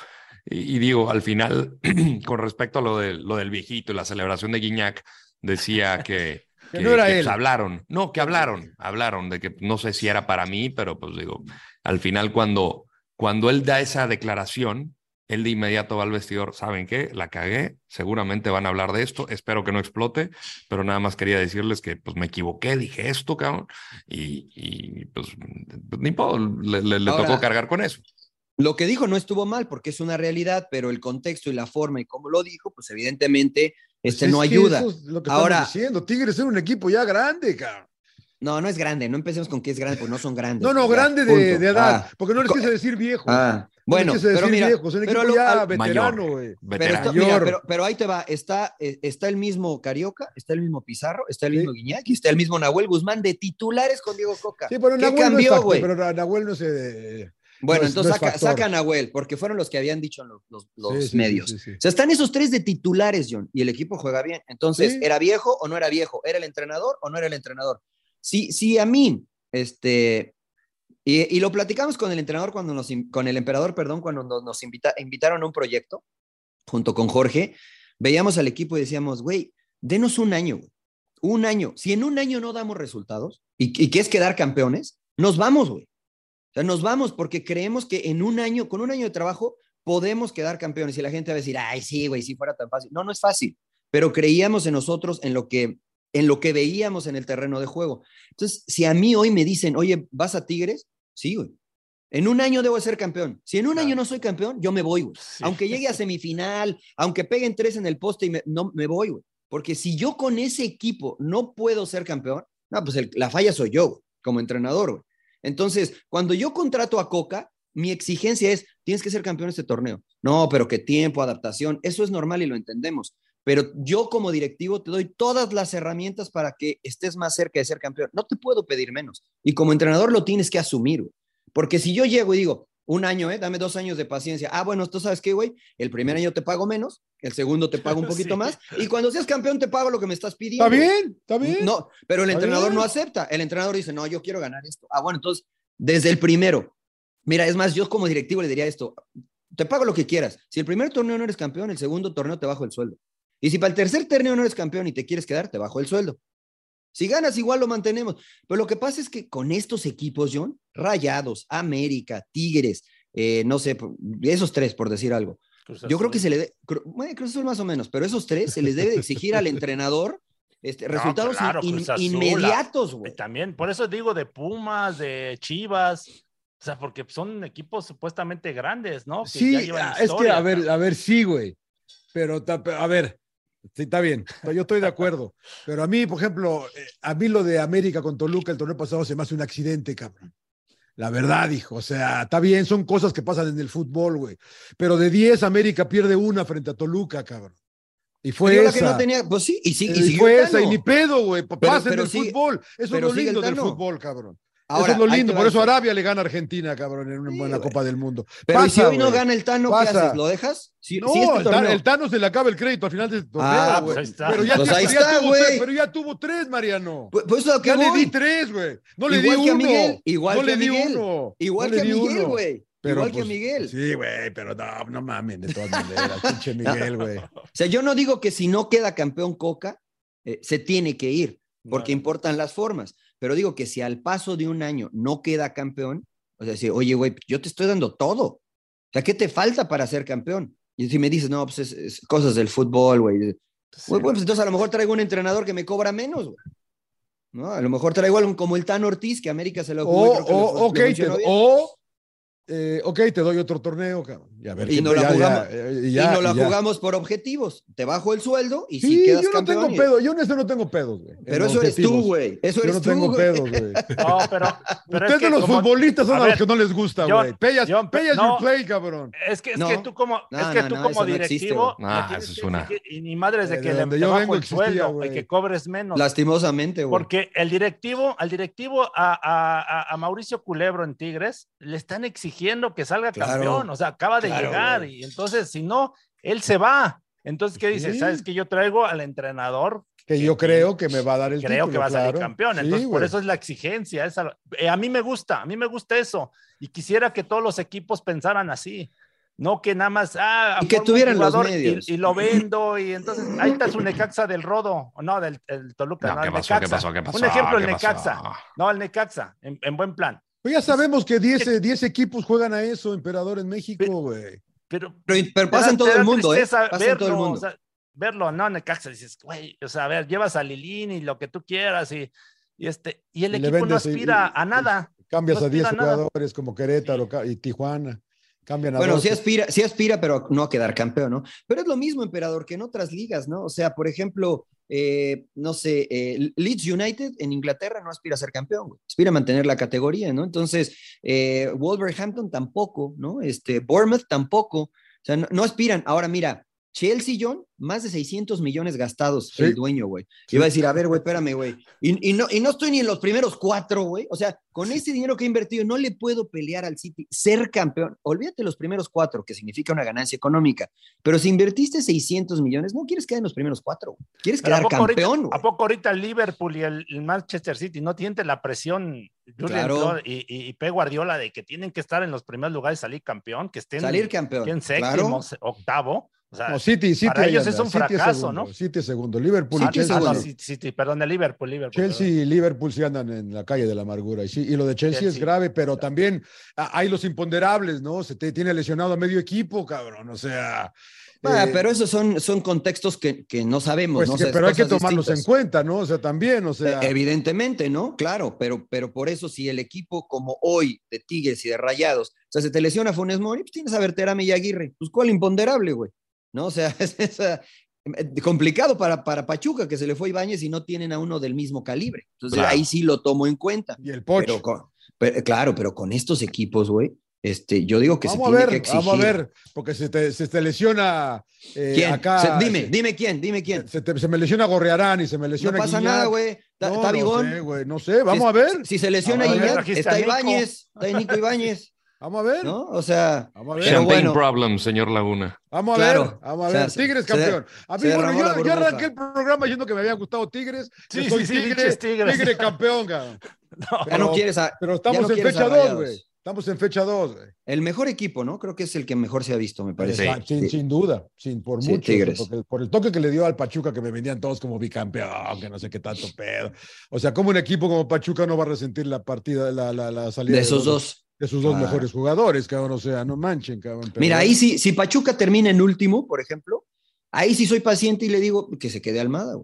Y, digo, al final, con respecto a lo, de, lo del viejito y la celebración de Guiñac, decía que, que, no era pues, hablaron, no, que hablaron, hablaron de que no sé si era para mí, pero pues digo, al final cuando, cuando él da esa declaración, él de inmediato va al vestidor, ¿saben qué? La cagué, seguramente van a hablar de esto, espero que no explote, pero nada más quería decirles que pues me equivoqué, dije esto, cabrón, y, pues, ni puedo, le, tocó cargar con eso. Lo que dijo no estuvo mal porque es una realidad, pero el contexto y la forma y cómo lo dijo, pues evidentemente pues este no ayuda. lo que Ahora, diciendo, Tigres es un equipo ya grande, cabrón. No, no es grande, no empecemos con que es grande, porque no son grandes. No, no, grande de, edad, ah. porque no les quise decir viejo. Ah, bueno, pero mira, es un equipo ya veterano, güey. Pero, pero, ahí te va, está, eh, está el mismo Carioca, está el mismo Pizarro, está el mismo Guiñaki, está el mismo Nahuel Guzmán de titulares con Diego Coca. Sí, pero Nahuel cambió, no pero Nahuel no se bueno, entonces saca, a Nahuel, porque fueron los que habían dicho los, los, medios. o sea, están esos tres de titulares, John, y el equipo juega bien. Entonces, ¿era viejo o no era viejo? ¿Era el entrenador o no era el entrenador? Sí, sí, a mí, este, y, lo platicamos con el entrenador cuando nos, con el emperador, perdón, cuando nos, invitaron a un proyecto, junto con Jorge, veíamos al equipo y decíamos, güey, denos un año, un año. Si en un año no damos resultados y, y que es quedar campeones, nos vamos, güey sea, nos vamos porque creemos que en un año, con un año de trabajo, podemos quedar campeones. Y la gente va a decir, ay, sí, güey, si fuera tan fácil. No, no es fácil, pero creíamos en nosotros, en lo que en lo que veíamos en el terreno de juego. Entonces, si a mí hoy me dicen, oye, ¿vas a Tigres? Sí, güey. En un año debo ser campeón. Si en un año no soy campeón, yo me voy, güey. Aunque llegue a semifinal, aunque peguen tres en el poste y me, no, me voy, güey. Porque si yo con ese equipo no puedo ser campeón, no, pues la falla soy yo, como entrenador, güey. Entonces, cuando yo contrato a Coca, mi exigencia es, tienes que ser campeón de este torneo. No, pero qué tiempo, adaptación, eso es normal y lo entendemos. Pero yo como directivo te doy todas las herramientas para que estés más cerca de ser campeón. No te puedo pedir menos. Y como entrenador lo tienes que asumir. Porque si yo llego y digo, un año, ¿eh? Dame dos años de paciencia. Ah, bueno, tú sabes qué, güey. El primer año te pago menos, el segundo te pago un poquito más, y cuando seas campeón te pago lo que me estás pidiendo. Está bien, está bien. No, pero el entrenador no acepta. El entrenador dice, no, yo quiero ganar esto. Ah, bueno, entonces, desde el primero. Mira, es más, yo como directivo le diría esto: te pago lo que quieras. Si el primer torneo no eres campeón, el segundo torneo te bajo el sueldo. Y si para el tercer torneo no eres campeón y te quieres quedar, te bajo el sueldo. Si ganas, igual lo mantenemos. Pero lo que pasa es que con estos equipos, John, Rayados, América, Tigres, eh, no sé, esos tres, por decir algo. Yo creo que se le debe, bueno, Cruz más o menos, pero esos tres se les debe exigir al entrenador este, resultados inmediatos, güey. También, por eso digo de Pumas, de Chivas, o sea, porque son equipos supuestamente grandes, ¿no? sí, ah, es que, a ver, a ver, sí, güey. Pero, a ver, Sí, está bien, yo estoy de acuerdo. Pero a mí, por ejemplo, eh, a mí lo de América con Toluca el torneo pasado se me hace un accidente, cabrón. La verdad, hijo. O sea, está bien, son cosas que pasan en el fútbol, güey. Pero de 10, América pierde una frente a Toluca, cabrón. Y fue esa. Que no tenía, pues sí, y, sí, y, fue esa, y ni pedo, güey. Pasa en el fútbol. Eso es lo lindo del fútbol, cabrón. Eso es lo lindo, por eso Arabia le gana a Argentina, cabrón, en una buena Copa del Mundo. Pero si hoy no gana el Tano, ¿qué haces? ¿Lo dejas? no, este el, Tano, se le acaba el crédito al final torneo, ah, pues pero, ya, pues ahí está, tuvo tres, pero ya tuvo tres, Mariano. Pues, pues ya le di tres, güey. No le di uno. igual no le di uno. Igual que a Miguel, güey. Igual que Miguel. Sí, güey, pero no, no mames, de todas maneras, pinche Miguel, güey. O sea, yo no digo que si no queda campeón Coca, eh, se tiene que ir, porque importan las formas. Pero digo que si al paso de un año no queda campeón, o sea, si, oye, güey, yo te estoy dando todo. O sea, ¿qué te falta para ser campeón? Y si me dices, no, pues es, cosas del fútbol, güey. Bueno, pues entonces a lo mejor traigo un entrenador que me cobra menos, güey. ¿No? A lo mejor traigo algo como el Tan Ortiz, que América se lo o, o, ok, o eh, ok, te doy otro torneo, cabrón. Y, a ver, y no la, jugamos, y no la jugamos por objetivos. Te bajo el sueldo y si quedas yo no tengo pedo. Yo en esto no tengo pedos, güey. Pero eso eres tú, güey. Eso eres yo no tú, tengo pedos, güey. No, pero, pero Ustedes los futbolistas son a, los que no les gusta, güey. Payas, payas no, your play, cabrón. Es que, es que tú como, es que tú como directivo, no eso es una... y ni madres de que le bajo el sueldo y que cobres menos. Lastimosamente, güey. Porque el directivo, al directivo a Mauricio Culebro en Tigres, le están exigiendo que salga campeón, o sea, acaba de llegar y entonces si no, él se va. Entonces, ¿qué dice? ¿Sabes que yo traigo al entrenador? Que, yo creo que me va a dar el creo que va a salir campeón. Entonces, por eso es la exigencia. Eh, a mí me gusta, a mí me gusta eso. Y quisiera que todos los equipos pensaran así. No que nada más, ah, y que tuvieran los medios. Y, lo vendo, y entonces ahí está su Necaxa del Rodo, no, del Toluca, no, el Necaxa. Un ejemplo, el Necaxa. No, el Necaxa, en buen plan. Pues ya sabemos que 10 equipos juegan a eso, Emperador, en México, güey. Pero, pero, pasa en todo el mundo, ¿eh? Pasa verlo, en todo el mundo. O sea, verlo, no, Necaxa, dices, güey, o sea, a ver, llevas a Lilín y lo que tú quieras y, y este, y el equipo no aspira a nada. Cambias a 10 jugadores como Querétaro y Tijuana. Cambian a bueno, sí aspira, sí aspira, pero no a quedar campeón, ¿no? Pero es lo mismo, emperador, que en otras ligas, ¿no? O sea, por ejemplo, eh, no sé, eh, Leeds United en Inglaterra no aspira a ser campeón, aspira a mantener la categoría, ¿no? Entonces, eh, Wolverhampton tampoco, ¿no? Este, Bournemouth tampoco, o sea, no aspiran. Ahora, mira, Chelsea, John, más de 600 millones gastados el dueño, güey. Iba a decir, a ver, güey, espérame, güey. Y, no, y no estoy ni en los primeros cuatro, güey. O sea, con ese dinero que he invertido, no le puedo pelear al City, ser campeón. Olvídate los primeros cuatro, que significa una ganancia económica. Pero si invertiste 600 millones, no quieres quedar en los primeros cuatro. Quieres quedar campeón. ¿A poco ahorita el Liverpool y el, Manchester City no tienen la presión claro. y, y, P. Guardiola de que tienen que estar en los primeros lugares, salir campeón, que estén salir campeón, en séptimo, octavo? No, City, City para ellos es un fracaso, ¿no? City segundo, Liverpool y Chelsea. Ah, no, City, perdón, de Liverpool, Liverpool. Chelsea y Liverpool sí andan en la calle de la amargura. Y, sí, y lo de Chelsea, es grave, pero también hay los imponderables, ¿no? Se te tiene lesionado a medio equipo, cabrón. O sea. Eh, pero esos son, son contextos que, que no sabemos, pues ¿no? pero hay que tomarlos en cuenta, ¿no? O sea, también, o sea. E, evidentemente, ¿no? Claro, pero, pero por eso, si el equipo como hoy de Tigres y de Rayados, o sea, se te lesiona Funes Mori, pues tienes a Verterame y Aguirre. Pues, ¿cuál imponderable, güey? ¿No? O sea, es, eh, complicado para, para Pachuca que se le fue Ibáñez y no tienen a uno del mismo calibre. Entonces ahí sí lo tomo en cuenta. Y el Pocho. claro, pero con estos equipos, güey, este, yo digo que vamos se tiene a ver, que exigir. Vamos a ver, porque se te, se te lesiona eh, ¿Quién? acá. dime, dime quién, dime quién. Se, se, me lesiona Gorrearán y se me lesiona No pasa nada, güey. Está, no. No sé, güey, no sé, vamos a ver. Si, se lesiona Guiñac, está Ibáñez, está Nico Ibáñez. Vamos a ver. ¿No? O sea, vamos a ver. Champagne problem, señor Laguna. Vamos a ver, vamos a ver. Tigres campeón. A mí, bueno, yo, yo, arranqué el programa diciendo que me había gustado Tigres. Sí, soy sí, tigre, tigre, campeón, cabrón. No, ya no quieres a, pero estamos en fecha 2, güey. Estamos en fecha 2, güey. El mejor equipo, ¿no? Creo que es el que mejor se ha visto, me parece. Sin, sin, duda, sin por mucho. Porque, por el toque que le dio al Pachuca, que me vendían todos como bicampeón, que no sé qué tanto pedo. O sea, como un equipo como Pachuca no va a resentir la partida, la, la, la salida de esos dos de sus dos mejores jugadores, cabrón, o sea, no manchen, cabrón. Mira, ahí sí, si Pachuca termina en último, por ejemplo, ahí sí soy paciente y le digo que se quede Almada,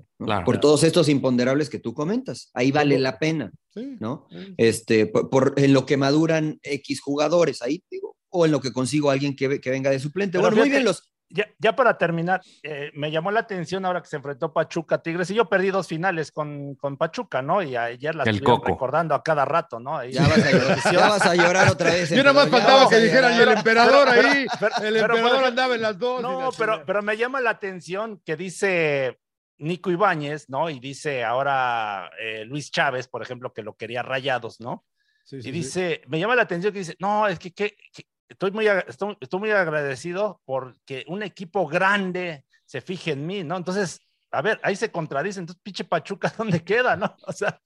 por todos estos imponderables que tú comentas. Ahí vale la pena, ¿no? Este, por, en lo que maduran X jugadores, ahí digo, o en lo que consigo alguien que, que venga de suplente. bueno, muy bien los, ya, para terminar, eh, me llamó la atención ahora que se enfrentó Pachuca Tigres y yo perdí dos finales con, con Pachuca, ¿no? Y ayer las estoy recordando a cada rato, ¿no? ya, vas a llorar, otra vez. Yo nada más faltaba que dijeran, y el emperador ahí, el emperador andaba en las dos. No, pero, pero me llama la atención que dice Nico Ibáñez, ¿no? Y dice ahora eh, Luis Chávez, por ejemplo, que lo quería rayados, ¿no? y dice, me llama la atención que dice, no, es que, que, estoy muy, estoy, muy agradecido porque un equipo grande se fije en mí, ¿no? Entonces, a ver, ahí se contradice, entonces, pinche Pachuca, ¿dónde queda, no? O sea,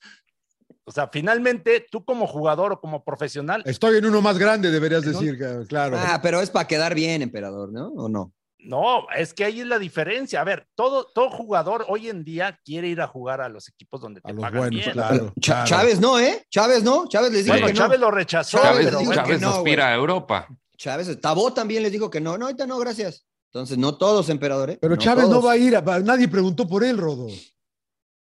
o sea, finalmente, tú como jugador o como profesional. Estoy en uno más grande, deberías decir, claro. Ah, pero es para quedar bien, emperador, ¿no? ¿O no? No, es que ahí es la diferencia. A ver, todo, todo jugador hoy en día quiere ir a jugar a los equipos donde te pagan bien. Claro, Chávez no, ¿eh? Chávez no. Chávez les dijo que no. Chávez lo rechazó. Chávez, Chávez aspira a Europa. Chávez, Tabó también les dijo que no. No, ahorita no, gracias. Entonces, no todos, emperador. ¿eh? Pero Chávez no va a ir. nadie preguntó por él, Rodo.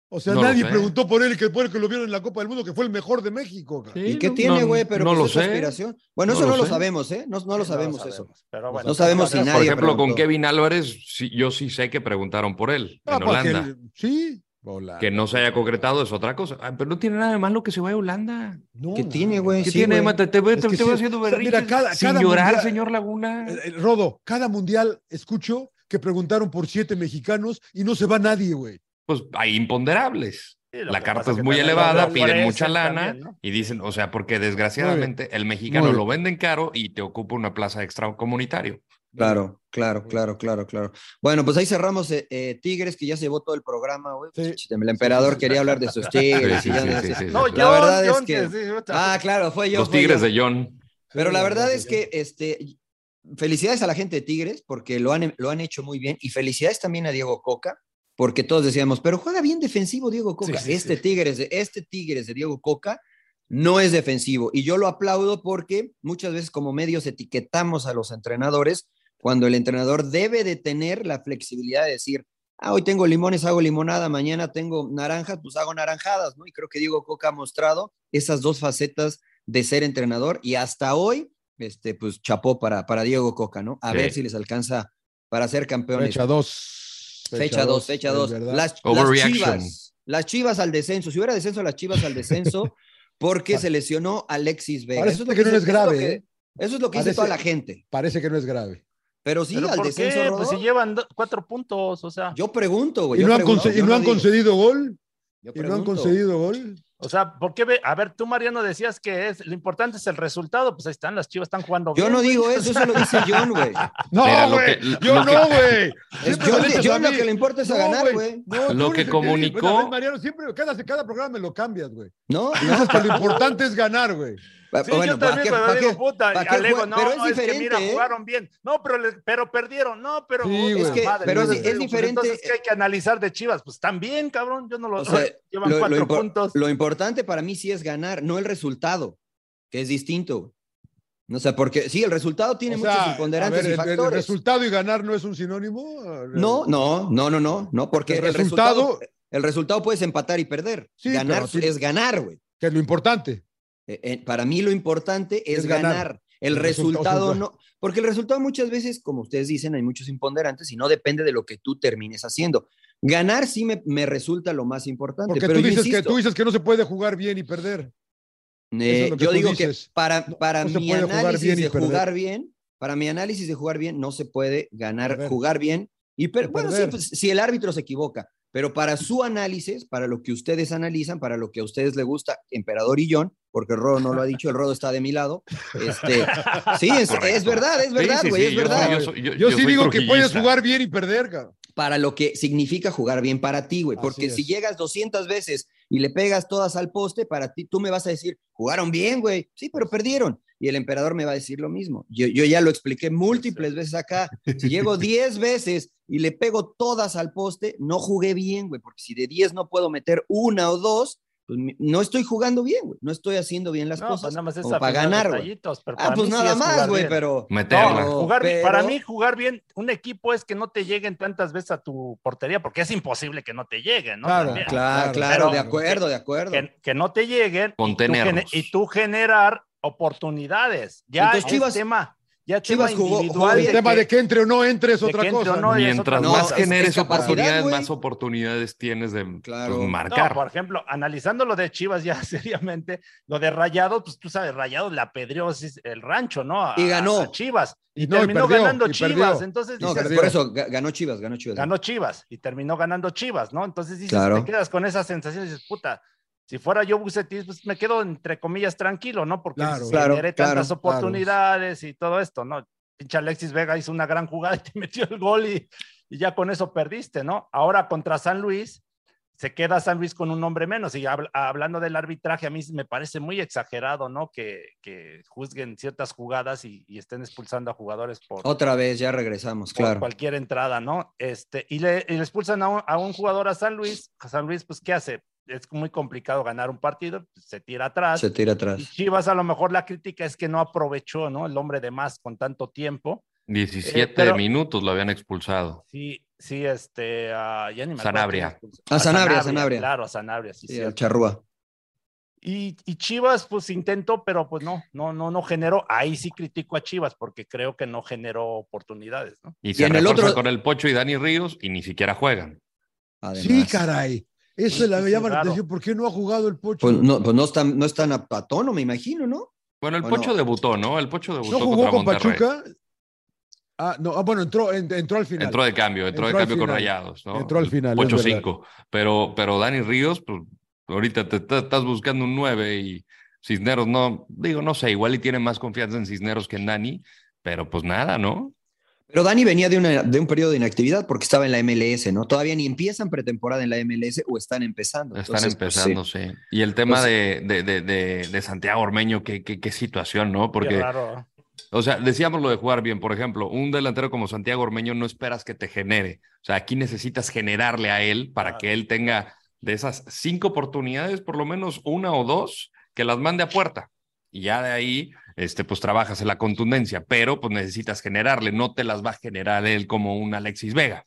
O sea, nadie preguntó por él que fue el que lo vieron en la Copa del Mundo, que fue el mejor de México. ¿Y qué tiene, güey? pero no pues lo sé. aspiración. Bueno, eso no lo sabemos, ¿eh? No, lo sabemos, eso. Pero bueno, no sabemos si nadie. Por ejemplo, con Kevin Álvarez, yo sí sé que preguntaron por él en Holanda. sí. Que no se haya concretado es otra cosa. Ah, pero no tiene nada de malo que se vaya a Holanda. ¿Qué tiene, güey? ¿Qué tiene? Te, te, voy haciendo berrinches sin llorar, señor Laguna. Eh, eh, Rodo, cada mundial escucho que preguntaron por siete mexicanos y no se va nadie, güey pues hay imponderables. la carta es muy elevada, piden mucha lana y dicen, o sea, porque desgraciadamente el mexicano lo venden caro y te ocupa una plaza extra comunitario. Claro, claro, claro, claro, claro. Bueno, pues ahí cerramos eh, eh, Tigres, que ya se llevó todo el programa, güey. El emperador quería hablar de sus Tigres. no, la verdad es que... ah, claro, fue yo. Los Tigres de John. Pero la verdad es que, este, felicidades a la gente de Tigres, porque lo han, lo han hecho muy bien, y felicidades también a Diego Coca, porque todos decíamos, pero juega bien defensivo Diego Coca. este, Tigres de, este Tigres de Diego Coca no es defensivo. Y yo lo aplaudo porque muchas veces como medios etiquetamos a los entrenadores cuando el entrenador debe de tener la flexibilidad de decir, ah, hoy tengo limones, hago limonada, mañana tengo naranjas, pues hago naranjadas, ¿no? Y creo que Diego Coca ha mostrado esas dos facetas de ser entrenador y hasta hoy, este, pues chapó para, para Diego Coca, ¿no? A ver si les alcanza para ser campeones. Fecha dos. Fecha 2, fecha 2. Las, chivas, las chivas al descenso. Si hubiera descenso, las chivas al descenso, porque se lesionó Alexis Vega. Parece eso que, no es grave. ¿eh? Eso es lo que, dice toda la gente. Parece que no es grave. Pero sí, al descenso. Pues si llevan cuatro puntos, o sea. Yo pregunto, güey. ¿Y, no, han, ¿y no han concedido gol? ¿Y no han concedido gol? O sea, ¿por qué? Ve? A ver, tú, Mariano, decías que es, lo importante es el resultado. Pues ahí están, las chivas están jugando Yo no digo eso, eso lo dice John, güey. No, güey. Yo no, güey. John, lo que le importa es a ganar, güey. lo que comunicó. Mariano, siempre, cada, cada programa me lo cambias, güey. No. Y que lo importante es ganar, güey. Sí, bueno, yo también, pero digo, puta, Alego, no, pero es, no, es que mira, ¿eh? jugaron bien. No, pero, pero perdieron, no, pero es que, madre, pero es, es pues, diferente. Entonces, ¿qué hay que analizar de Chivas? Pues están bien, cabrón, yo no lo o sea, llevan lo, cuatro lo puntos. Lo importante para mí sí es ganar, no el resultado, que es distinto. No sé, porque sí, el resultado tiene o sea, muchos imponderantes ver, y factores. ¿El resultado y ganar no es un sinónimo? No, no, no, no, no, no porque el, resultado, el resultado puedes empatar y perder. Sí, ganar sí, es ganar, güey. Que es lo importante. Eh, eh, para mí lo importante es, ganar. El, resultado, no, porque el resultado muchas veces, como ustedes dicen, hay muchos imponderantes y no depende de lo que tú termines haciendo. Ganar sí me, resulta lo más importante. Porque tú, dices que, tú dices que no se puede jugar bien y perder. Eh, yo digo que para, para mi análisis de jugar bien, para mi análisis de jugar bien, no se puede ganar, jugar bien y bueno, pues, si el árbitro se equivoca, pero para su análisis, para lo que ustedes analizan, para lo que a ustedes les gusta, Emperador y John, porque el Rodo no lo ha dicho, el Rodo está de mi lado. Este, sí, es, verdad, es verdad, güey, es verdad. Yo, sí digo que puedes jugar bien y perder. Para lo que significa jugar bien para ti, güey, porque si llegas 200 veces y le pegas todas al poste, para ti, tú me vas a decir, jugaron bien, güey, sí, pero perdieron y el emperador me va a decir lo mismo. Yo, yo ya lo expliqué múltiples veces acá. Si llego 10 veces y le pego todas al poste, no jugué bien, güey, porque si de 10 no puedo meter una o dos, pues no estoy jugando bien, güey. No estoy haciendo bien las cosas. Pues nada más para ganar, güey. Ah, pues nada más, güey, pero. Meterla. jugar, Para mí, jugar bien un equipo es que no te lleguen tantas veces a tu portería, porque es imposible que no te lleguen, ¿no? Claro, claro, claro, de acuerdo, de acuerdo. Que, no te lleguen y tú, y tú generar oportunidades. Ya el tema, Ya Chivas tema jugó- El de tema que- de que entre o no entre es otra entre cosa. no, ¿no? Mientras otra más generes oportunidades, más oportunidades tienes de Claro. pues, No, marcar. por ejemplo, analizando lo de Chivas ya seriamente, lo de Rayado, pues tú sabes, Rayado le apedreó el rancho, ¿no? A- Y ganó. a Chivas. Y, Y no, y terminó perdió, ganando y Chivas. Entonces No, dices, por eso ga- ganó Chivas, ganó Chivas. ganó Chivas y terminó ganando Chivas, ¿no? Entonces dices, Claro. te quedas con esa sensación y dices, puta, si fuera yo Bucetis, pues me quedo entre comillas tranquilo, ¿no? Porque Claro. generé claro, tantas claro. oportunidades y todo esto, ¿no? Pinche Alexis Vega hizo una gran jugada y te metió el gol y, y ya con eso perdiste, ¿no? Ahora contra San Luis, se queda San Luis con un hombre menos. Y habl- hablando del arbitraje, a mí me parece muy exagerado, ¿no? Que, que juzguen ciertas jugadas y, y estén expulsando a jugadores por, Otra vez, ya regresamos, por claro. cualquier entrada, ¿no? Este, y le, y le expulsan a un, a un jugador a San Luis. A San Luis, pues, ¿qué hace? Es muy complicado ganar un partido, pues, se tira atrás. Se tira Y atrás. Chivas, a lo mejor la crítica es que no aprovechó, ¿no? El hombre de más con tanto tiempo. 17 Eh, pero- minutos lo habían expulsado. Sí, sí, este, ah, ya ni me acuerdo Sanabria. Ah, Sanabria, Sanabria. Claro, a Sanabria, sí, Sí, sí. al Charrúa. Y, y Chivas, pues intentó, pero pues no, no, no, no generó. Ahí sí critico a Chivas porque creo que no generó oportunidades, ¿no? Y se en el otro- con el Pocho y Dani Ríos y ni siquiera juegan. Además. Sí, caray. Eso Sí, la me llama la atención. ¿Por qué no ha jugado el Pocho? Pues no, pues no están, no están a, a tono, me imagino, ¿no? Bueno, el ¿O Pocho no? debutó, ¿no? El Pocho debutó ¿No jugó contra con Monterrey. Pachuca? Ah, no, ah, bueno, entró, en- entró al final. Entró de cambio, entró, Entró de cambio con. Rayados, ¿no? Entró al final, es Pocho verdad. 5. Pero, pero Dani Ríos, pues ahorita te, te- estás buscando un 9 y Cisneros no, digo, no sé, igual y tiene más confianza en Cisneros que en Dani, pero pues nada, ¿no? Pero Dani venía de, una, de un periodo de inactividad porque estaba en la MLS, ¿no? Todavía ni empiezan pretemporada en la MLS o están empezando. Están Entonces, pues, sí. empezando, sí. Y el tema Pues- de, de, de, de, Santiago Ormeño, qué, qué, qué situación, ¿no? Qué Porque, raro. o sea, decíamos lo de jugar bien, por ejemplo, un delantero como Santiago Ormeño no esperas que te genere. O sea, aquí necesitas generarle a él para Claro. que él tenga de esas cinco oportunidades, por lo menos una o dos, que las mande a puerta. Y ya de ahí, este, pues trabajas en la contundencia, pero pues necesitas generarle, no te las va a generar él como un Alexis Vega.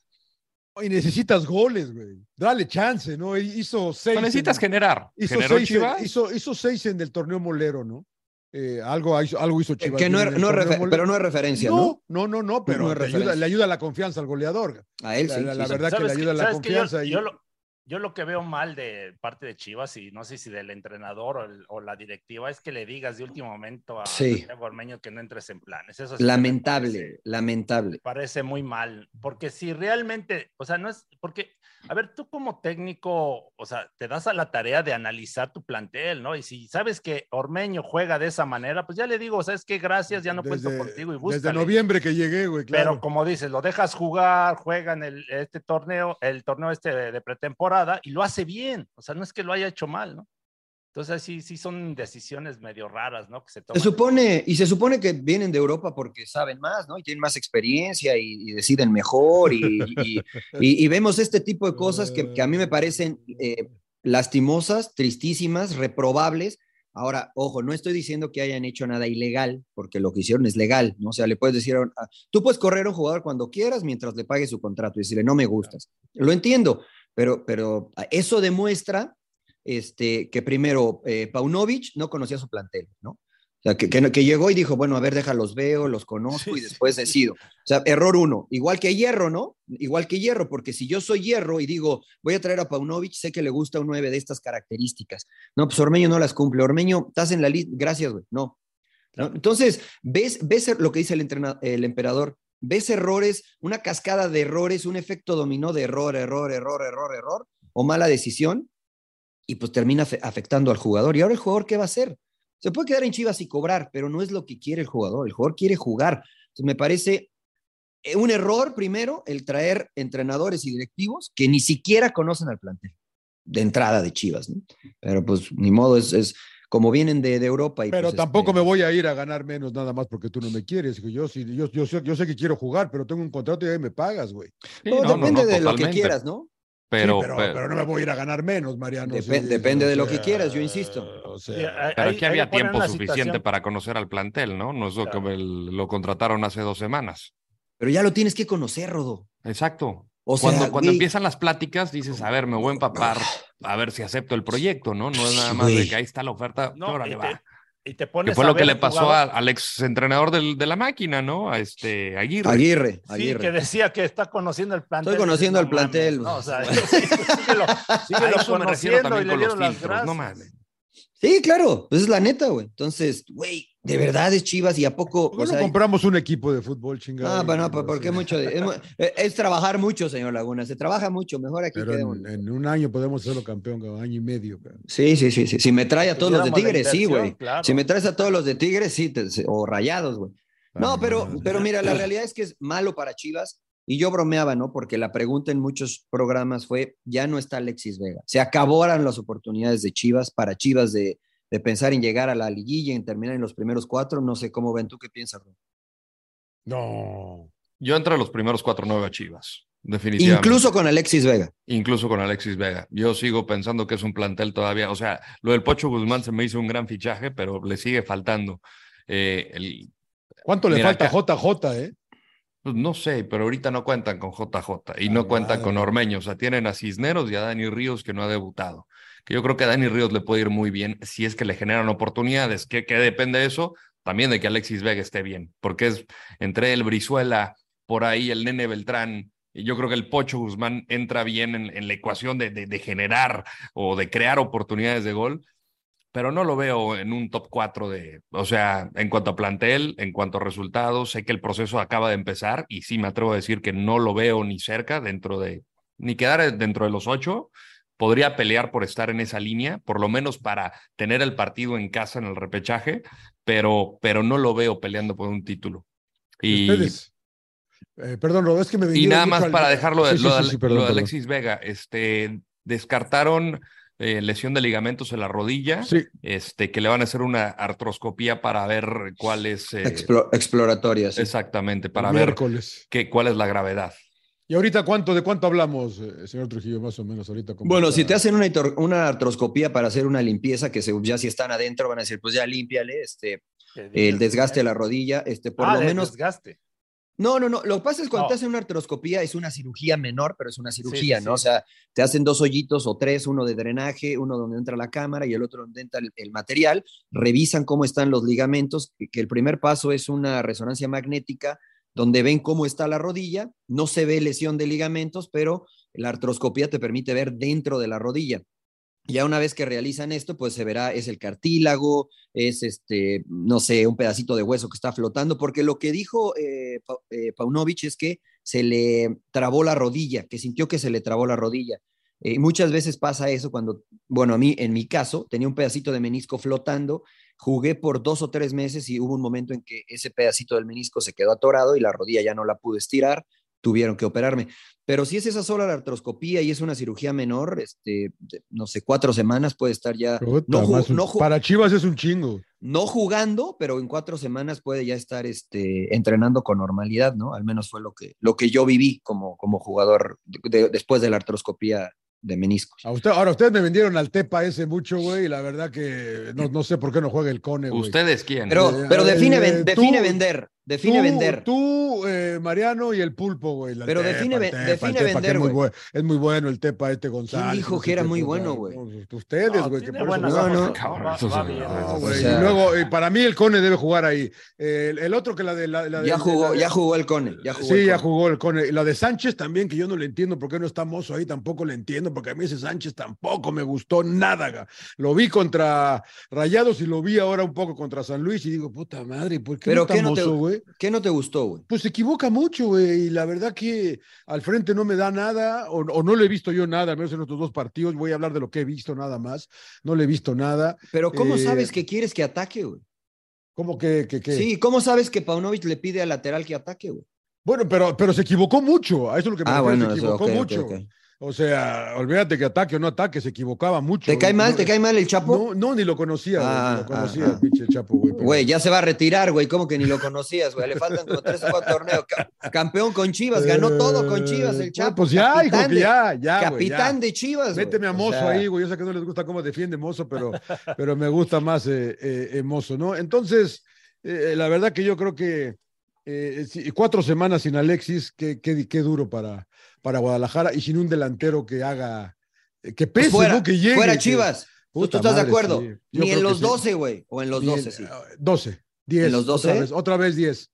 Y necesitas goles, güey. Dale chance, ¿no? Hizo seis. Lo necesitas en- generar. hizo ¿Generó seis, en- Chivas? hizo, hizo seis en el torneo molero, ¿no? Eh, algo, hizo, algo hizo Chivas. Que no es, no pero no es referencia, ¿no? no, no, no, no, pero No le, ayuda, referencia. le ayuda la confianza al goleador. A él La- sí. la- sí, la sí. verdad que le ayuda la sabes que yo- confianza y- yo, lo, yo lo que veo mal de parte de Chivas, y no sé si del entrenador o, el- o la directiva, es que le digas de último momento a Sí. Santiago Ormeño que no entres en planes. Eso sí que me Lamentable, parece- lamentable. parece muy mal, porque si realmente, o sea, no es, porque, a ver, tú como técnico, o sea, te das a la tarea de analizar tu plantel, ¿no? Y si sabes que Ormeño juega de esa manera, pues ya le digo, ¿sabes qué? Gracias, ya no cuento Desde- contigo y Desde búscale. noviembre que llegué, güey, Pero claro. como dices, lo dejas jugar, juega en el, este torneo, el torneo este de, de pretemporada y lo hace bien. O sea, no es que lo haya hecho mal, ¿no? Entonces sí, sí son decisiones medio raras, ¿no? Que se Se toman. supone, y se supone que vienen de Europa porque saben más, ¿no? Y tienen más experiencia y, y deciden mejor. Y, y- vemos este tipo de cosas que, que a mí me parecen eh, lastimosas, tristísimas, reprobables. Ahora, ojo, no estoy diciendo que hayan hecho nada ilegal, porque lo que hicieron es legal, ¿no? O sea, le puedes decir, a- tú puedes correr a un jugador cuando quieras mientras le pague su contrato y decirle, no me gustas. Lo entiendo, pero, pero eso demuestra este, que primero eh, Paunovic no conocía su plantel, ¿no? O sea, que, que, que llegó y dijo, bueno, a ver, déjalos veo, los conozco y después decido. O sea, error uno, igual que Hierro, ¿no? Igual que Hierro, porque si yo soy Hierro y digo, voy a traer a Paunovic, sé que le gusta un 9 de estas características. No, pues Ormeño no las cumple. Ormeño, estás en la lista, gracias, güey. No. ¿No? Entonces, ves, ves lo que dice el, el emperador, ves errores, una cascada de errores, un efecto dominó de error, error, error, error, error, o mala decisión, y pues termina afe- afectando al jugador. ¿Y ahora el jugador qué va a hacer? Se puede quedar en Chivas y cobrar, pero no es lo que quiere el jugador. El jugador quiere jugar. Entonces, me parece eh, un error primero el traer entrenadores y directivos que ni siquiera conocen al plantel de entrada de Chivas, ¿no? Pero pues ni modo, es, es como vienen de, de Europa. Y, Pero pues, tampoco este, me voy a ir a ganar menos nada más porque tú no me quieres. Yo, sí, yo, yo, sé, yo sé que quiero jugar, pero tengo un contrato y ahí me pagas, güey. Sí, no, depende no, de lo que quieras, ¿no? Pero, Sí, pero, pero- pero no me voy a ir a ganar menos, Mariano. Sí, depende de lo que quieras, yo insisto. O sea, pero aquí había tiempo suficiente situación- para conocer al plantel, ¿no? No es lo Claro. que el- lo contrataron hace dos semanas. Pero ya lo tienes que conocer, Rodo. Exacto. O sea, cuando cuando empiezan las pláticas, dices, a ver, me voy a empapar, a ver si acepto el proyecto, ¿no? No es nada más de que ahí está la oferta, No, órale, y te- va. Y te pones que fue lo que le pasó al ex entrenador de la máquina, ¿no? A este Aguirre. Aguirre, Sí, que decía que está conociendo el plantel. Estoy conociendo el plantel. no, o sea, síguelo, síguelo conociendo y le dieron las gracias. No mames. Sí, claro, pues es la neta, güey. Entonces, güey, de verdad es Chivas y a poco. ¿Por no compramos un equipo de fútbol chingado? Ah, bueno, porque mucho. Es, trabajar mucho, señor Laguna. Se trabaja mucho. Mejor aquí Pero en, un año podemos serlo campeón, un año y medio. Sí, sí, sí, sí. Si me trae a todos los de Tigres, sí, güey. Si me traes a todos los de Tigres, sí, o rayados, güey. No, ah, pero, pero mira, la realidad es que es malo para Chivas. Y yo bromeaba, ¿no? Porque la pregunta en muchos programas fue, ya no está Alexis Vega. Se acabaron las oportunidades de Chivas para Chivas de, de pensar en llegar a la liguilla, en terminar en los primeros cuatro. No sé cómo ven tú qué piensas, No. Yo entro a los primeros cuatro, nueve a Chivas. Definitivamente. Incluso con Alexis Vega. Incluso con Alexis Vega. Yo sigo pensando que es un plantel todavía. O sea, lo del Pocho Guzmán se me hizo un gran fichaje, pero le sigue faltando. Eh, el... ¿Cuánto le falta a JJ, eh? Pues no sé, pero ahorita no cuentan con JJ y no cuentan con Ormeño. O sea, tienen a Cisneros y a Dani Ríos que no ha debutado yo creo que a Dani Ríos le puede ir muy bien si es que le generan oportunidades. ¿Qué, depende de eso? También de que Alexis Vega esté bien, porque es entre el Brizuela, por ahí el Nene Beltrán, yo creo que el Pocho Guzmán entra bien en, la ecuación de, de, generar o de crear oportunidades de gol, pero no lo veo en un top 4 de, o sea, en cuanto a plantel, en cuanto a resultados, sé que el proceso acaba de empezar y sí me atrevo a decir que no lo veo ni cerca dentro de, ni quedar dentro de los ocho, podría pelear por estar en esa línea, por lo menos para tener el partido en casa en el repechaje, pero, pero no lo veo peleando por un título. Y, eh, perdón, Rob, es que me Y nada más para dejarlo de, lo, de Alexis Vega, este, descartaron eh, lesión de ligamentos en la rodilla, este, que le van a hacer una artroscopía para ver cuál es... Eh, exploratoria, Exactamente, para ver qué, cuál es la gravedad. ¿Y ahorita cuánto, de cuánto hablamos, eh, señor Trujillo, más o menos ahorita? Bueno, si te hacen una, una, artroscopía para hacer una limpieza, que ya si están adentro van a decir, pues ya límpiale, este, el desgaste de la rodilla, este, por ah, lo menos... desgaste. No, no, no. Lo que pasa es cuando te hacen una artroscopía es una cirugía menor, pero es una cirugía, ¿no? O sea, te hacen dos hoyitos o tres, uno de drenaje, uno donde entra la cámara y el otro donde entra el, material. Revisan cómo están los ligamentos, que el primer paso es una resonancia magnética donde ven cómo está la rodilla, no se ve lesión de ligamentos, pero la artroscopía te permite ver dentro de la rodilla. Ya una vez que realizan esto, pues se verá, es el cartílago, es este, no sé, un pedacito de hueso que está flotando, porque lo que dijo eh, eh Paunovic es que se le trabó la rodilla, que sintió que se le trabó la rodilla. Eh, muchas veces pasa eso cuando, bueno, a mí, en mi caso, tenía un pedacito de menisco flotando Jugué por dos o tres meses y hubo un momento en que ese pedacito del menisco se quedó atorado y la rodilla ya no la pude estirar, tuvieron que operarme. Pero si es esa sola la artroscopía y es una cirugía menor, este, no sé, cuatro semanas puede estar ya. no, para Chivas es un chingo. No jugando, pero en cuatro semanas puede ya estar este, entrenando con normalidad, ¿no? Al menos fue lo que, lo que yo viví como, como jugador después de la artroscopía de meniscos. ahora, ustedes me vendieron al Tepa ese mucho, güey, y la verdad que no, no sé por qué no juega el Cone, güey. ¿Ustedes quién? Pero, eh, pero define, eh, define vender. Define vender. Tú, eh, Mariano y el pulpo, güey. Pero define, define vender, es, muy es muy bueno el Tepa este González. ¿Quién dijo que era muy bueno, güey? Ustedes, güey. que no, no. Y luego, para mí el Cone debe jugar ahí. el, otro que la de... La, ya, jugó, ya jugó el Cone. Ya jugó sí, ya jugó el Cone. Y la de Sánchez también, que yo no le entiendo por qué no está Mozo ahí, tampoco le entiendo, porque a mí ese Sánchez tampoco me gustó nada. Lo vi contra Rayados y lo vi ahora un poco contra San Luis y digo, puta madre, ¿por qué no está Mozo, güey? ¿Qué no te gustó, güey? Pues se equivoca mucho, güey, y la verdad que al frente no me da nada, o, no le he visto yo nada, al menos en estos dos partidos, voy a hablar de lo que he visto nada más, no le he visto nada. Pero ¿cómo eh, sabes que quieres que ataque, güey? ¿Cómo que, Sí, ¿cómo sabes que Paunovic le pide al lateral que ataque, güey? Bueno, pero, pero se equivocó mucho, a eso es lo que me ah, se equivocó mucho. O sea, olvídate que ataque o no ataque, se equivocaba mucho. ¿Te cae mal? ¿Te cae mal el Chapo? No, no ni lo conocía, ah, ni lo conocía el pinche Chapo, güey. Güey, ya se va a retirar, güey. ¿Cómo que ni lo conocías, güey? Le faltan como tres o cuatro torneos. Campeón con Chivas, ganó todo con Chivas el Chapo. pues ya, hijo, que ya, ya. Capitán de Chivas. Méteme a Mozo ahí, güey. Yo sé que no les gusta cómo defiende Mozo, pero, pero me gusta más eh, eh, Mozo, ¿no? Entonces, eh, la verdad que yo creo que cuatro semanas sin Alexis, qué, qué, qué duro para para Guadalajara y sin un delantero que haga, eh, que pues pese, ¿no? Que llegue. Fuera Chivas. ¿Tú, estás de acuerdo? Ni en los 12, güey. O en los 12, sí. 12, 10. ¿En los 12? Otra vez, otra vez 10.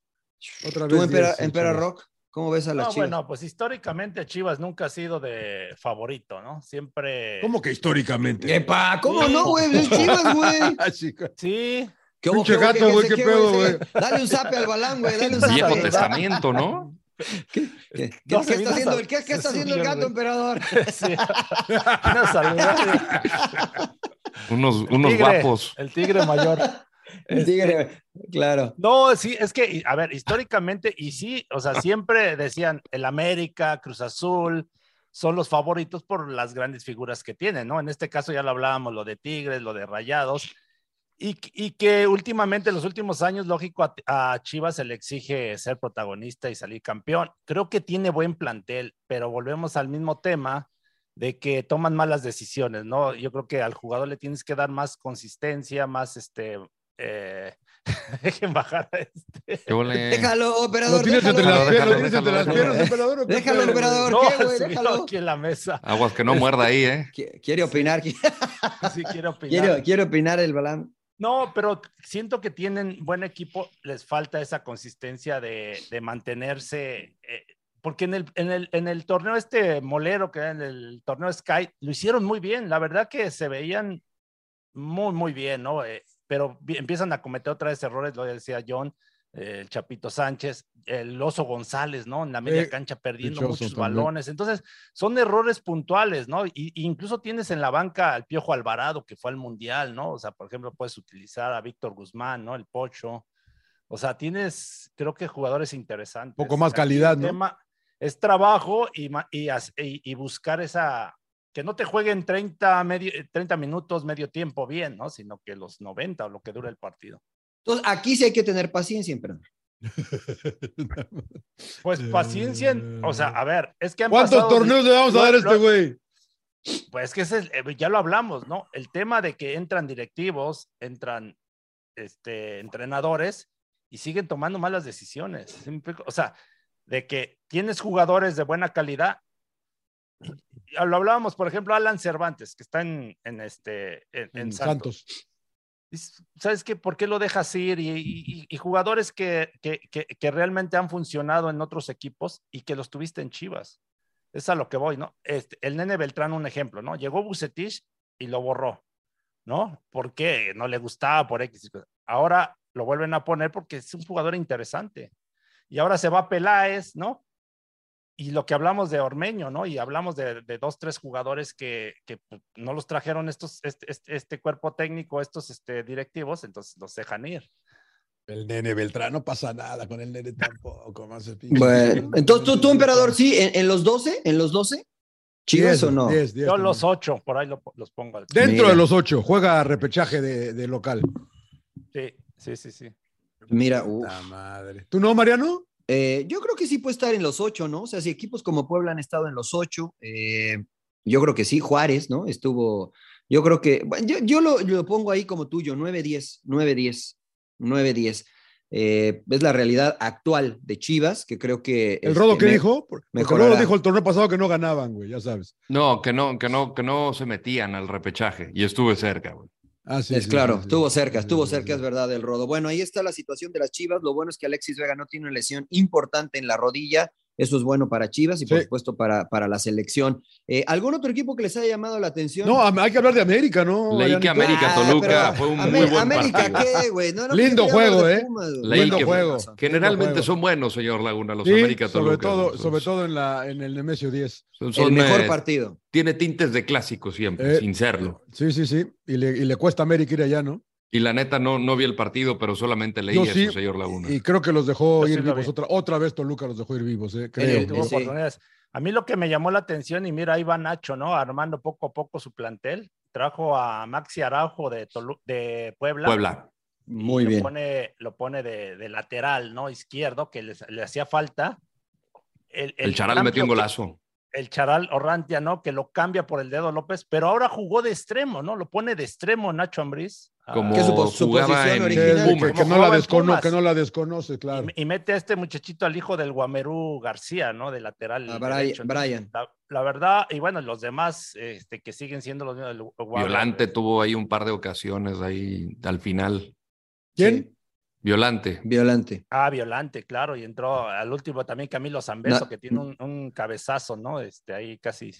Otra vez ¿Tú, Empera, Rock? ¿Cómo ves a las no, Chivas? Bueno, pues históricamente Chivas nunca ha sido de favorito, ¿no? Siempre. ¿Cómo que históricamente? ¡Epa! ¿Cómo no, güey? Es Chivas, güey. Ah, sí. ¿Qué Pinche gato, güey, qué, pedo, güey. Dale un zape al balán, güey. Dale un zape. Viejo testamento, ¿no? ¿Qué, qué, qué, está, haciendo, ¿qué, está haciendo el gato, emperador? Sí. unos unos guapos. El tigre mayor. El tigre, claro. No, sí, es que, a ver, históricamente, y sí, o sea, siempre decían el América, Cruz Azul, son los favoritos por las grandes figuras que tienen, ¿no? En este caso ya lo hablábamos, lo de Tigres, lo de Rayados, y, y que últimamente, en los últimos años, lógico, a, a, Chivas se le exige ser protagonista y salir campeón. Creo que tiene buen plantel, pero volvemos al mismo tema de que toman malas decisiones, ¿no? Yo creo que al jugador le tienes que dar más consistencia, más este, eh, dejen bajar a este. Déjalo, operador. Lo tienes déjalo, entre las, déjalo, tienes entre las piernas, operador. Déjalo, operador. No, ¿Qué, güey? Déjalo. aquí en la mesa. Aguas que no muerda ahí, ¿eh? Quiere opinar. Sí, quiere opinar. Quiere, quiere opinar el balán. No, pero siento que tienen buen equipo, les falta esa consistencia de, de mantenerse, eh, porque en el, en, el, en el torneo este molero, que era en el torneo Sky, lo hicieron muy bien, la verdad que se veían muy, muy bien, ¿no? Eh, pero empiezan a cometer otra vez errores, lo decía John, el Chapito Sánchez, el Oso González, ¿no? En la media cancha perdiendo muchos balones. Entonces, son errores puntuales, ¿no? Y, incluso tienes en la banca al Piojo Alvarado, que fue al Mundial, ¿no? O sea, por ejemplo, puedes utilizar a Víctor Guzmán, ¿no? El Pocho. O sea, tienes, creo que jugadores interesantes. Un poco más calidad, ¿no? Tema es trabajo y, y, y buscar esa, que no te jueguen 30, medio, 30 minutos, medio tiempo bien, ¿no? Sino que los 90 o lo que dura el partido. Entonces, aquí sí hay que tener paciencia, emperador. Pues paciencia, o sea, a ver, es que ¿Cuántos torneos le vamos a dar a este güey? Pues que ese, eh, ya lo hablamos, ¿no? El tema de que entran directivos, entran este, entrenadores y siguen tomando malas decisiones. O sea, de que tienes jugadores de buena calidad lo hablábamos, por ejemplo, Alan Cervantes, que está en, en este, en, Santos. ¿Sabes qué? ¿Por qué lo dejas ir? Y, jugadores que, realmente han funcionado en otros equipos y que los tuviste en Chivas. Es a lo que voy, ¿no? Este, el nene Beltrán, un ejemplo, ¿no? Llegó Bucetich y lo borró, ¿no? ¿Por qué? No le gustaba por X. Ahora lo vuelven a poner porque es un jugador interesante. Y ahora se va Peláez, ¿no? Y lo que hablamos de Ormeño, ¿no? Y hablamos de, dos, tres jugadores que, que, pues, no los trajeron estos, este, este, este, cuerpo técnico, estos este, directivos, entonces los dejan ir. El nene Beltrán, no pasa nada con el nene tampoco. Más bueno, entonces tú, tú, emperador, sí, en, los 12, en los 12, ¿Chivas o no? Yo los 8, por ahí los pongo. Dentro de los 8, juega repechaje de, de, local. Sí, sí, sí, sí. Mira, madre. ¿Tú no, Mariano? Eh, yo creo que sí puede estar en los ocho, ¿no? O sea, si equipos como Puebla han estado en los ocho, eh, yo creo que sí, Juárez, ¿no? Estuvo, yo creo que, bueno, yo, lo, pongo ahí como tuyo, 9-10, 9-10, 9-10. es la realidad actual de Chivas, que creo que... ¿El Rodo qué dijo? Mejor Rodo dijo el torneo pasado que no ganaban, güey, ya sabes. No, que no, que no, que no se metían al repechaje y estuve cerca, güey. Ah, sí, es claro, estuvo cerca, estuvo cerca, es verdad, el rodo. Bueno, ahí está la situación de las Chivas. Lo bueno es que Alexis Vega no tiene una lesión importante en la rodilla. Eso es bueno para Chivas y por supuesto para, para la selección. Eh, ¿Algún otro equipo que les haya llamado la atención? No, hay que hablar de América, ¿no? Leí que América ah, Toluca fue un muy buen América, ¿qué, güey? Lindo juego, ¿eh? Lindo juego. Generalmente son buenos, señor Laguna, los América Toluca. Sobre todo, sobre todo en, la, en el Nemesio 10. el mejor partido. Tiene tintes de clásico siempre, eh, sin serlo. Sí, sí, sí. Y le, y le cuesta a América ir allá, ¿no? Y la neta no, no vi el partido, pero solamente leí eso, señor Laguna. Y creo que los dejó ir vivos. Otra, otra vez Toluca los dejó ir vivos, eh, creo. A mí lo que me llamó la atención, y mira, ahí va Nacho, ¿no? Armando poco a poco su plantel. Trajo a Maxi Araujo de, de Puebla. Puebla. Muy bien. Lo pone, lo pone de, lateral, ¿no? Izquierdo, que le hacía falta. El, el, Charal metió un golazo. El Charal Orrantia, ¿no? Que lo cambia por el dedo López, pero ahora jugó de extremo, ¿no? Lo pone de extremo Nacho Ambriz como su, en original? Que, que, no la descono, que, no la desconoce, claro. Y, mete a este muchachito al hijo del Guamerú García, ¿no? De lateral. A Brian. La, verdad, y bueno, los demás este, que siguen siendo los mismos. Violante tuvo ahí un par de ocasiones ahí al final. ¿Quién? Violante. Violante. Ah, Violante, claro. Y entró al último también Camilo Zambeso, que tiene un, un, cabezazo, ¿no? Este, ahí casi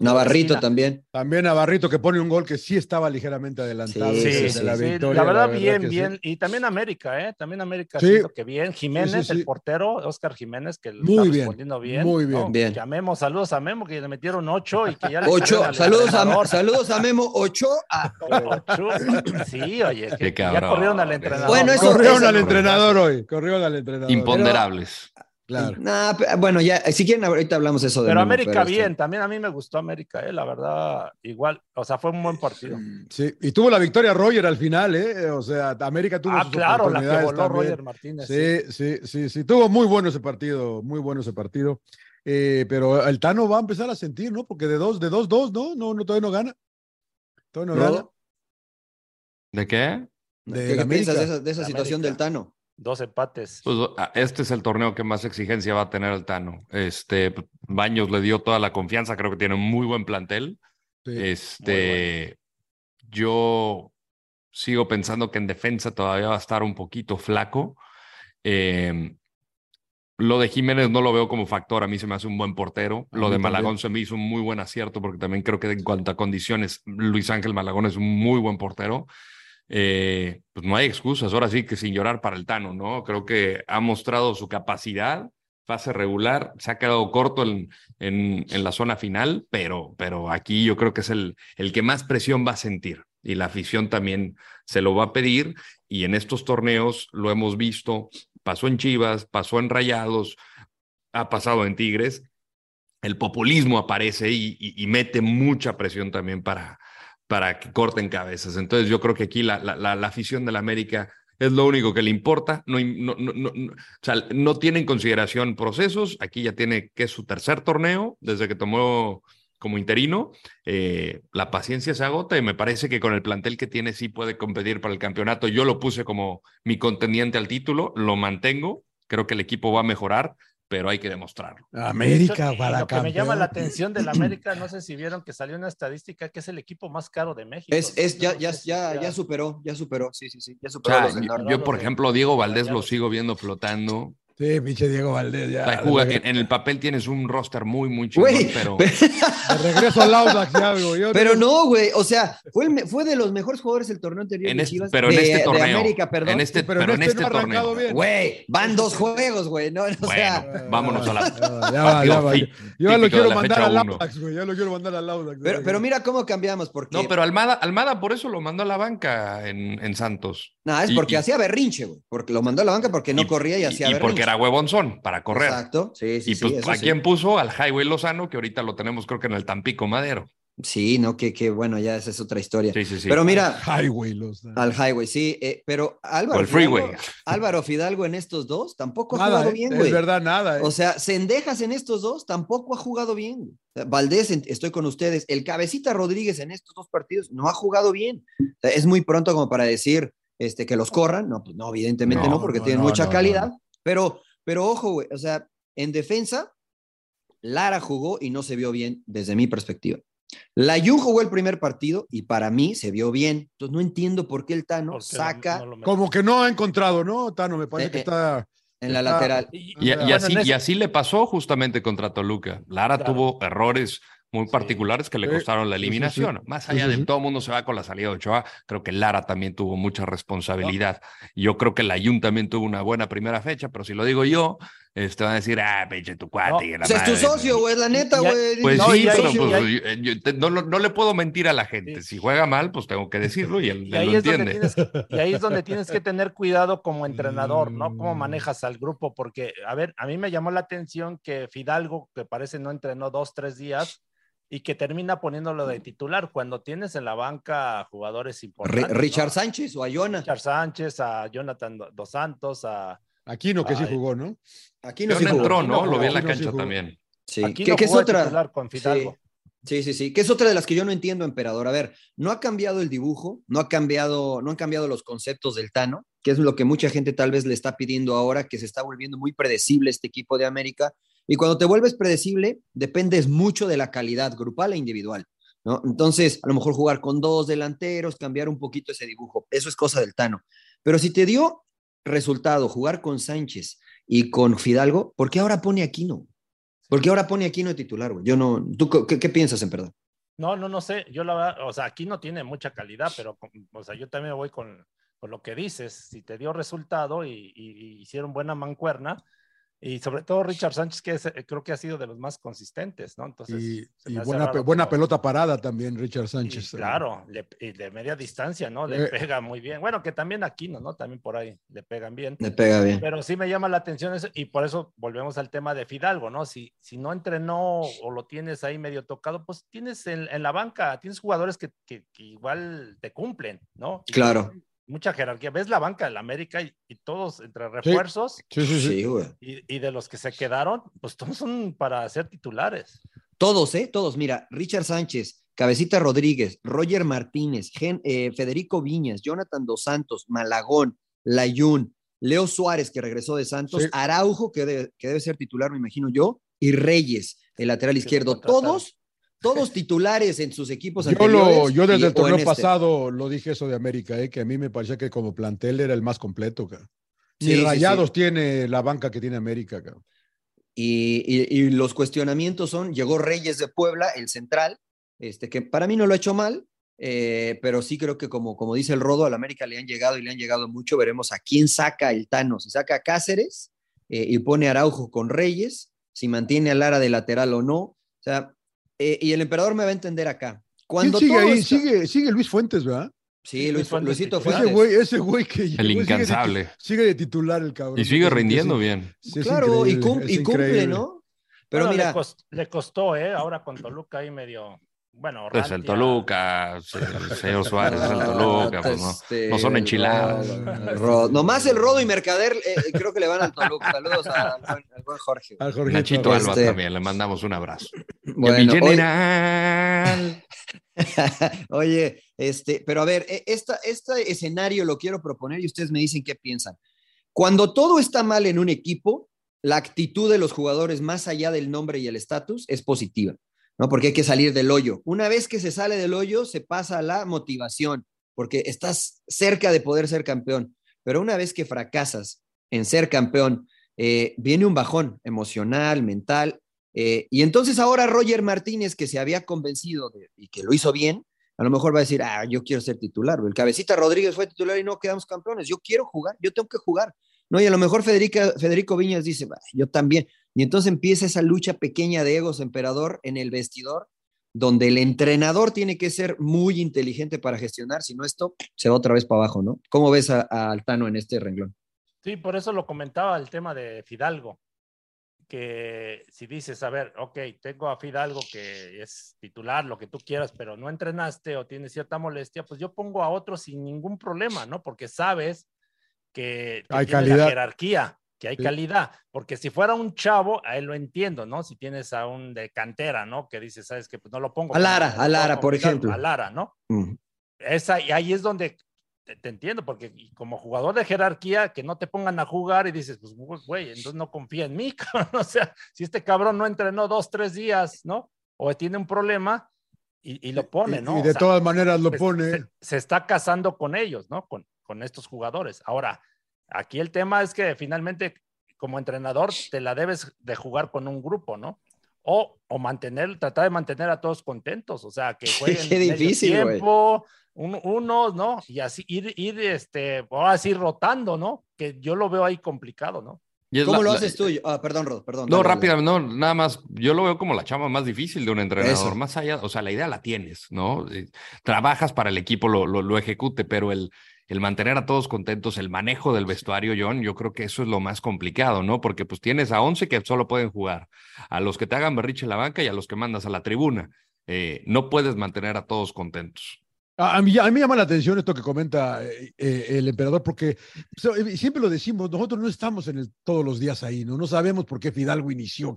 Navarrito también. También Navarrito que pone un gol que sí estaba ligeramente adelantado. Sí, sí, la, victoria, la, verdad, bien, bien. Y también América, ¿eh? También América siento que bien. Jiménez, el portero, Oscar Jiménez, que muy está respondiendo bien. Muy bien. bien. Llamemos, saludos a Memo, que le metieron ocho y que ya le Ocho, saludos a, saludos a Memo, ocho. A... ocho. Sí, oye, que ya corrieron al entrenador. Bueno, eso, corrieron al entrenador hoy, corrieron al entrenador. Imponderables. Claro. bueno, ya, si quieren, ahorita hablamos eso de. Pero América este bien, también a mí me gustó América, eh, la verdad, igual, o sea, fue un buen partido. Sí, y tuvo la victoria Roger al final, ¿eh? O sea, América tuvo. Ah, claro, la que voló Roger Martínez. Sí, sí, sí, sí, tuvo muy bueno ese partido, muy bueno ese partido. Eh, pero el Tano va a empezar a sentir, ¿no? Porque de dos, de dos, dos, ¿no? No, no todavía no gana. Todavía no, gana. ¿De qué? De ¿Qué, piensas de esa, de esa situación del Tano? Dos empates. Pues, ah, este es el torneo que más exigencia va a tener el Tano. Este, Baños le dio toda la confianza, creo que tiene un muy buen plantel. este, yo sigo pensando que en defensa todavía va a estar un poquito flaco. Em, lo de Jiménez no lo veo como factor, a mí se me hace un buen portero. Lo de Malagón se me hizo un muy buen acierto porque también creo que en cuanto a condiciones, Luis Ángel Malagón es un muy buen portero. Eh, pues no hay excusas, ahora sí que sin llorar para el Tano, ¿no? Creo que ha mostrado su capacidad, fase regular, se ha quedado corto en, en, la zona final, pero, pero aquí yo creo que es el, el que más presión va a sentir y la afición también se lo va a pedir y en estos torneos lo hemos visto, pasó en Chivas, pasó en Rayados, ha pasado en Tigres, el populismo aparece y mete mucha presión también para, para que corten cabezas. Entonces yo creo que aquí la, la, la, afición de la América es lo único que le importa, no, no, no, no, o sea, no tiene en consideración procesos, aquí ya tiene que es su tercer torneo desde que tomó como interino, eh, la paciencia se agota y me parece que con el plantel que tiene sí puede competir para el campeonato. Yo lo puse como mi contendiente al título, lo mantengo, creo que el equipo va a mejorar, pero hay que demostrarlo. América para Lo que me llama la atención del América, no sé si vieron que salió una estadística que es el equipo más caro de México. Es, es ya, ya, ya, ya, superó, ya superó, sí, sí, sí, ya superó. yo, por ejemplo, Diego Valdés lo sigo viendo flotando. Sí, pinche Diego Valdés, ya. en, el papel tienes un roster muy, muy chido, pero. De regreso al Audax, ya, güey. pero no, güey. O sea, fue, fue de los mejores jugadores del torneo anterior. En este, pero en este torneo. De América, perdón. En este, pero, en este, este torneo. Güey, van dos juegos, güey. No, o sea. vámonos a la. Ya, va, ya va. Yo ya lo quiero mandar al Audax, güey. Ya lo quiero mandar al Audax. Pero, pero mira cómo cambiamos. Porque... No, pero Almada, Almada por eso lo mandó a la banca en, en Santos. No, es porque hacía berrinche, güey. Porque lo mandó a la banca porque no corría y hacía berrinche. Era huevonzón para correr. Exacto, sí, sí. Y pues, ¿a quién puso? Al Highway Lozano, que ahorita lo tenemos creo que en el Tampico Madero. Sí, no, que, que bueno, ya esa es otra historia. Sí, sí, sí. Pero mira. Highway Lozano. Al Highway, sí. Eh, pero Álvaro. el freeway. Fidalgo, Álvaro Fidalgo en estos dos tampoco ha jugado eh, bien, güey. Es verdad, nada. Eh. O sea, Sendejas en estos dos tampoco ha jugado bien. Valdés, estoy con ustedes. El Cabecita Rodríguez en estos dos partidos no ha jugado bien. es muy pronto como para decir este, que los corran. No, pues no, evidentemente no, porque tienen mucha calidad. Pero, pero ojo, güey, o sea, en defensa, Lara jugó y no se vio bien desde mi perspectiva. La Jun jugó el primer partido y para mí se vio bien. Entonces no entiendo por qué el Tano saca. Como que no ha encontrado, ¿no? Tano, me parece que eh, eh, está. En la lateral. Y, así, y, así, le pasó justamente contra Toluca. Lara tuvo errores muy particulares que le costaron la eliminación. Más allá de todo el mundo se va con la salida de Ochoa, creo que Lara también tuvo mucha responsabilidad. Yo creo que la Jun también tuvo una buena primera fecha, pero si lo digo yo, este van a decir, ah, pinche tu cuate. No, es tu socio, güey, la neta, güey. Pues sí, pero pues, no, no, le puedo mentir a la gente. Si juega mal, pues tengo que decirlo y él, lo entiende. y ahí es donde tienes que tener cuidado como entrenador, ¿no? Cómo mm. manejas al grupo, porque, a ver, a mí me llamó la atención que Fidalgo, que parece no entrenó dos, tres días, y que termina poniéndolo de titular cuando tienes en la banca jugadores importantes. Richard Sánchez o a Jonathan. Richard Sánchez, a Jonathan Dos Santos, a. Aquino, que sí jugó, ¿no? Aquino sí entró, ¿no? Lo vi en la cancha también. Sí. ¿Qué, es otra? Con Fidalgo. Sí, sí, sí, que es otra de las que yo no entiendo, emperador. A ver, no ha cambiado el dibujo, no ha cambiado, no han cambiado los conceptos del Tano, que es lo que mucha gente tal vez le está pidiendo ahora, que se está volviendo muy predecible este equipo de América. Y cuando te vuelves predecible, dependes mucho de la calidad grupal e individual. ¿no? Entonces, a lo mejor jugar con dos delanteros, cambiar un poquito ese dibujo, eso es cosa del Tano. Pero si te dio resultado jugar con Sánchez y con Fidalgo, ¿por qué ahora pone Aquino? ¿Por qué ahora pone Aquino titular, güey? Yo no, ¿tú qué, piensas en perdón? No, no, no sé. Yo la verdad, o sea, aquí no tiene mucha calidad, pero, o sea, yo también voy con, lo que dices. Si te dio resultado y hicieron buena mancuerna, y sobre todo Richard Sánchez, que eh, creo que ha sido de los más consistentes, ¿no? Entonces, y, buena, buena pelota parada también, Richard Sánchez. Eh. claro, y de media distancia, ¿no? Le eh. pega muy bien. Bueno, que también aquí, ¿no? También por ahí le pegan bien. Le pega bien. Pero sí me llama la atención eso, y por eso volvemos al tema de Fidalgo, ¿no? Si, si no entrenó o lo tienes ahí medio tocado, pues tienes en, la banca, tienes jugadores que, que, igual te cumplen, ¿no? claro mucha jerarquía. Ves la banca del América y, todos entre refuerzos. Sí, sí, sí. y, de los que se quedaron, pues todos son para ser titulares. Todos, ¿eh? Todos. Mira, Richard Sánchez, Cabecita Rodríguez, Roger Martínez, eh, Federico Viñas, Jonathan Dos Santos, Malagón, Layún, Leo Suárez, que regresó de Santos, Araujo, que, que, debe ser titular, me imagino yo, y Reyes, el lateral izquierdo. Todos todos titulares en sus equipos yo yo desde el torneo este. pasado lo dije eso de América, ¿eh? que a mí me parecía que como plantel era el más completo. Ni Rayados tiene la banca que tiene América. Y, los cuestionamientos son, llegó Reyes de Puebla, el central, este, que para mí no lo ha hecho mal, eh, pero sí creo que como, como dice el Rodo, al América le han llegado y le han llegado mucho, veremos a quién saca el Tano, si saca a Cáceres eh, y pone Araujo con Reyes, si mantiene a Lara de lateral o no. O sea, eh, y el emperador me va a entender acá. Cuando sigue ahí? Sigue, sigue Luis Fuentes, ¿verdad? Sí, Luis, Luisito Fuentes. Ese güey, ese güey que El incansable. Sigue de, titular el cabrón. Y sigue rindiendo bien. claro, y, cumple, ¿no? Pero mira. Le costó, ¿eh? Ahora con Toluca ahí medio bueno, pues el Toluca, señor Suárez es el Toluca, pues no, este, no son enchiladas. nomás el Rodo y Mercader eh, eh, creo que le van al Toluca. Saludos al, buen Jorge. Al Jorge Nachito Alba este, también, le mandamos un abrazo. Bueno, general. Oye, este, pero a ver, e, esta, este escenario lo quiero proponer y ustedes me dicen qué piensan. Cuando todo está mal en un equipo, la actitud de los jugadores, más allá del nombre y el estatus, es positiva. ¿no? Porque hay que salir del hoyo. Una vez que se sale del hoyo, se pasa a la motivación, porque estás cerca de poder ser campeón. Pero una vez que fracasas en ser campeón, eh, viene un bajón emocional, mental. Eh, y entonces ahora Roger Martínez, que se había convencido y que lo hizo bien, a lo mejor va a decir, ah, yo quiero ser titular. El cabecita Rodríguez fue titular y no quedamos campeones. Yo quiero jugar, yo tengo que jugar. No, y a lo mejor Federico Viñas dice, yo también. Y entonces empieza esa lucha pequeña de egos, emperador, en el vestidor, donde el entrenador tiene que ser muy inteligente para gestionar, si no esto se va otra vez para abajo, ¿no? ¿Cómo ves a, Altano en este renglón? Sí, por eso lo comentaba el tema de Fidalgo, que si dices, a ver, ok, tengo a Fidalgo que es titular, lo que tú quieras, pero no entrenaste o tienes cierta molestia, pues yo pongo a otro sin ningún problema, ¿no? Porque sabes que, hay calidad. La jerarquía que hay calidad, porque si fuera un chavo, a él lo entiendo, ¿no? Si tienes a un de cantera, ¿no? Que dice, sabes que pues no lo pongo. A Lara, a Lara, por ejemplo. A Lara, ¿no? Esa, y ahí es donde te, entiendo, porque como jugador de jerarquía, que no te pongan a jugar y dices, pues, güey, entonces no confía en mí, o sea, si este cabrón no entrenó dos, tres días, ¿no? O tiene un problema y, lo pone, ¿no? Y, de todas maneras lo pone. Se, está casando con ellos, ¿no? Con, con estos jugadores. Ahora, Aquí el tema es que finalmente como entrenador te la debes de jugar con un grupo, ¿no? O, o mantener, tratar de mantener a todos contentos, o sea, que jueguen Qué difícil, tiempo, unos, ¿no? Y así ir, ir, este, así rotando, ¿no? Que yo lo veo ahí complicado, ¿no? ¿Cómo lo haces tú? Ah, perdón, Rod, perdón. No, rápido, no, nada más. Yo lo veo como la chama más difícil de un entrenador. Más allá, o sea, la idea la tienes, ¿no? Eh, trabajas para el equipo, lo, lo, lo ejecute, pero el, el mantener a todos contentos, el manejo del vestuario, John, yo creo que eso es lo más complicado, ¿no? Porque pues tienes a 11 que solo pueden jugar, a los que te hagan berriche en la banca y a los que mandas a la tribuna. Eh, no puedes mantener a todos contentos. A mí, a mí me llama la atención esto que comenta eh, eh, el emperador, porque eh, siempre lo decimos, nosotros no estamos en el, todos los días ahí, ¿no? No sabemos por qué Fidalgo inició,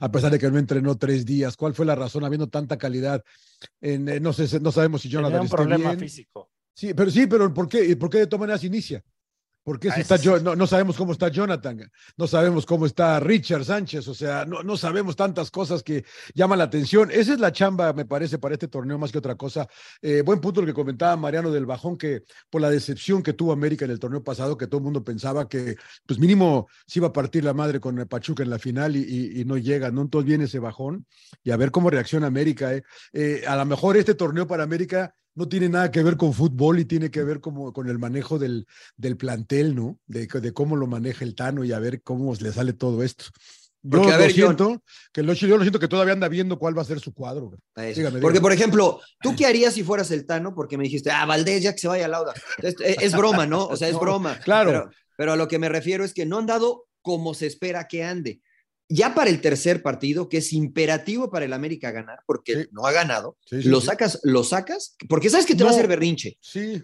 a pesar de que no entrenó tres días, cuál fue la razón, habiendo tanta calidad. En, no, sé, no sabemos si Jonathan Tenía un problema físico. Sí, pero sí, pero ¿por qué, ¿por qué de todas maneras inicia? Porque si está no, no, sabemos cómo está Jonathan, no sabemos cómo está Richard Sánchez, o sea, no, no sabemos tantas cosas que llaman la atención. Esa es la chamba, me parece, para este torneo más que otra cosa. Eh, buen punto el que comentaba Mariano del Bajón, que por la decepción que tuvo América en el torneo pasado, que todo el mundo pensaba que, pues mínimo, se iba a partir la madre con el Pachuca en la final y, no llega, ¿no? Entonces viene ese bajón y a ver cómo reacciona América. ¿eh? Eh, a lo mejor este torneo para América no tiene nada que ver con fútbol y tiene que ver como con el manejo del, del plantel, ¿no? De, de, cómo lo maneja el Tano y a ver cómo le sale todo esto. Yo lo siento, que lo, yo lo siento que todavía anda viendo cuál va a ser su cuadro. Porque, por ejemplo, ¿tú qué harías si fueras el Tano? Porque me dijiste, ah, Valdés, ya que se vaya a Lauda. Es, es, broma, ¿no? O sea, es broma. Claro. Pero, pero a lo que me refiero es que no han dado como se espera que ande ya para el tercer partido, que es imperativo para el América ganar, porque no ha ganado, lo sacas, lo sacas, porque sabes que te va a hacer berrinche. Sí,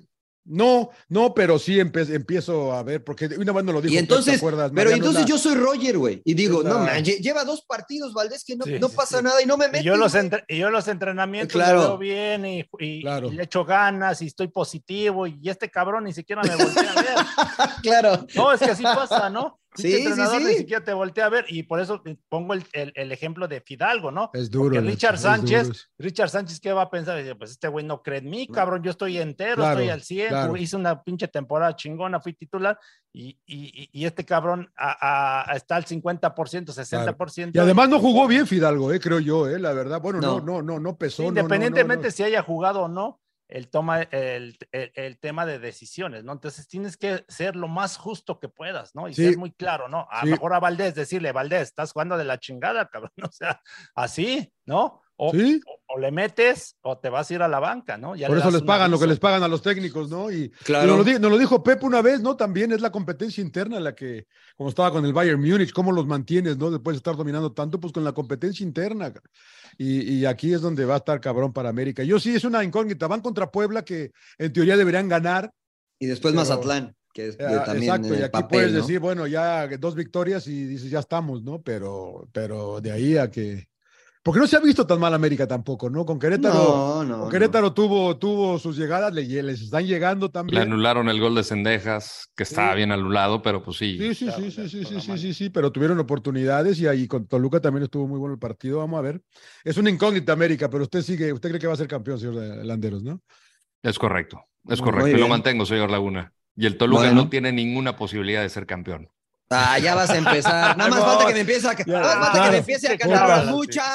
no, no, pero sí empiezo a ver, porque una vez no lo dijo. Y entonces, pero entonces yo soy Roger, güey, y digo, no, man, lleva dos partidos, Valdés, que no, no pasa nada y no me meto. Y yo los, y yo los entrenamientos claro. veo bien y, y, le echo ganas y estoy positivo y este cabrón ni siquiera me voltea a ver. claro. No, es que así pasa, ¿no? Sí, entrenador ni siquiera te voltea a ver y por eso pongo el, el, ejemplo de Fidalgo, ¿no? Es duro. Porque Richard Sánchez, Richard Sánchez, ¿qué va a pensar? Pues este güey no cree en mí, cabrón, yo estoy entero, estoy al 100, hice una pinche temporada chingona, fui titular y, y, y este cabrón a, a, está al 50%, 60%. Y además no jugó bien Fidalgo, eh, creo yo, eh, la verdad. Bueno, no, no, no, no, pesó. Independientemente si haya jugado o no, el, toma, el, el, tema de decisiones, ¿no? Entonces tienes que ser lo más justo que puedas, ¿no? Y ser muy claro, ¿no? A lo mejor a Valdés decirle, Valdés, estás jugando de la chingada, cabrón, o sea, así, ¿no? O, o, le metes o te vas a ir a la banca, ¿no? Por eso les pagan lo que les pagan a los técnicos, ¿no? Y, claro. nos, lo, lo, dijo Pep una vez, ¿no? También es la competencia interna la que, como estaba con el Bayern Múnich, cómo los mantienes, ¿no? Después de estar dominando tanto, pues con la competencia interna. Y, aquí es donde va a estar cabrón para América. Yo sí, es una incógnita. Van contra Puebla, que en teoría deberían ganar. Y después Mazatlán, que es ah, también. Exacto, y aquí puedes decir, bueno, ya dos victorias y dices, ya estamos, ¿no? Pero, pero de ahí a que porque no se ha visto tan mal América tampoco, ¿no? Con Querétaro, con Querétaro tuvo, tuvo sus llegadas, le, les están llegando también. Le anularon el gol de Cendejas, que estaba bien anulado, pero pues sí. Sí, sí, sí, sí, sí, sí, sí, sí, sí, pero tuvieron oportunidades y ahí con Toluca también estuvo muy bueno el partido. Vamos a ver. Es una incógnita América, pero usted sigue, usted cree que va a ser campeón, señor Landeros, ¿no? Es correcto, es correcto. Y lo mantengo, señor Laguna. Y el Toluca no tiene ninguna posibilidad de ser campeón. Ah, ya vas a empezar. Nada más falta que me empiece a, nada más falta que me empiece a cantar los muchachos.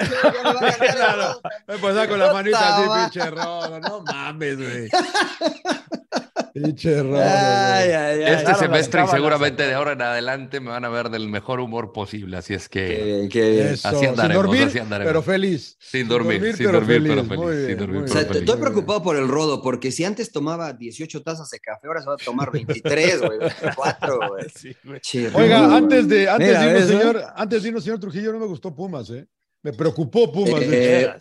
Ya me va a cantar claro. Empezar con la manita así, pinche rodo. No mames, güey. Pinche rodo. Ay, ay, ay. Este semestre y seguramente de ahora en adelante me van a ver del mejor humor posible. Así es que, que así andaremos. Sin dormir, así andaremos. pero feliz. Sin dormir, sin dormir, pero feliz. Estoy preocupado por el rodo, porque si antes tomaba 18 tazas de café, ahora se va a tomar 23, güey, 24, güey. Sí. Oiga, antes de, antes de irnos, señor, antes de irnos, señor Trujillo, no me gustó Pumas, ¿eh? Me preocupó Pumas. Eh,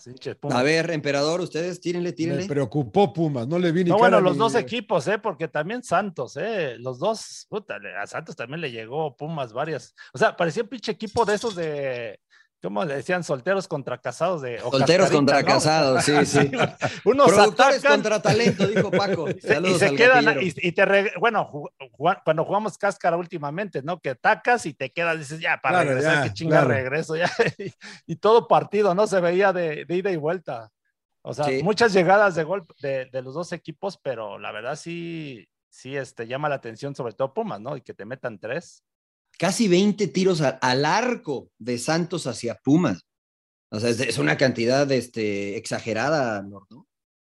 a ver, emperador, ustedes tírenle, tírenle. Me preocupó Pumas, no le vi ni. No, bueno, los dos equipos, ¿eh? Porque también Santos, ¿eh? Los dos, puta, a Santos también le llegó Pumas varias. O sea, parecía un pinche equipo de esos de ¿Cómo le decían? Solteros contra casados de. Solteros contra casados, sí, sí. Unos Productores contra talento, dijo Paco. y se quedan, y, te bueno, cuando jugamos cáscara últimamente, ¿no? Que atacas y te quedas, dices, ya, para regresar, que chinga regreso, ya. y, todo partido, ¿no? Se veía de, ida y vuelta. O sea, muchas llegadas de gol de, de, los dos equipos, pero la verdad sí, sí, este, llama la atención, sobre todo Pumas, ¿no? Y que te metan tres casi 20 tiros al arco de Santos hacia Pumas. O sea, es, una cantidad este, exagerada, ¿no?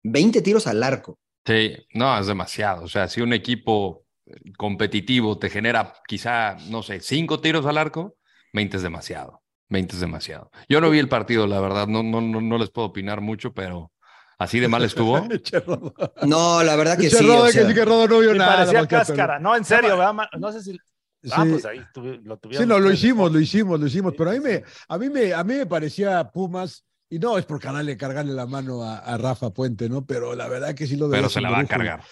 20 tiros al arco. Sí, no, es demasiado. O sea, si un equipo competitivo te genera quizá, no sé, 5 tiros al arco, 20 es demasiado. 20 es demasiado. Yo no vi el partido, la verdad, no, no, no, no les puedo opinar mucho, pero así de mal estuvo. no, la verdad que sí. que sí que Rodo no vio nada. Parecía cáscara. No, en serio, no sé si Ah, pues ahí lo tuvieron. Sí, no, lo hicimos, lo hicimos, lo hicimos. pero a mí, me, a, mí me, a mí me parecía Pumas Y no es por cargarle, cargarle la mano a, Rafa Puente, ¿no? Pero la verdad que sí lo de. Pero se la va a cargar.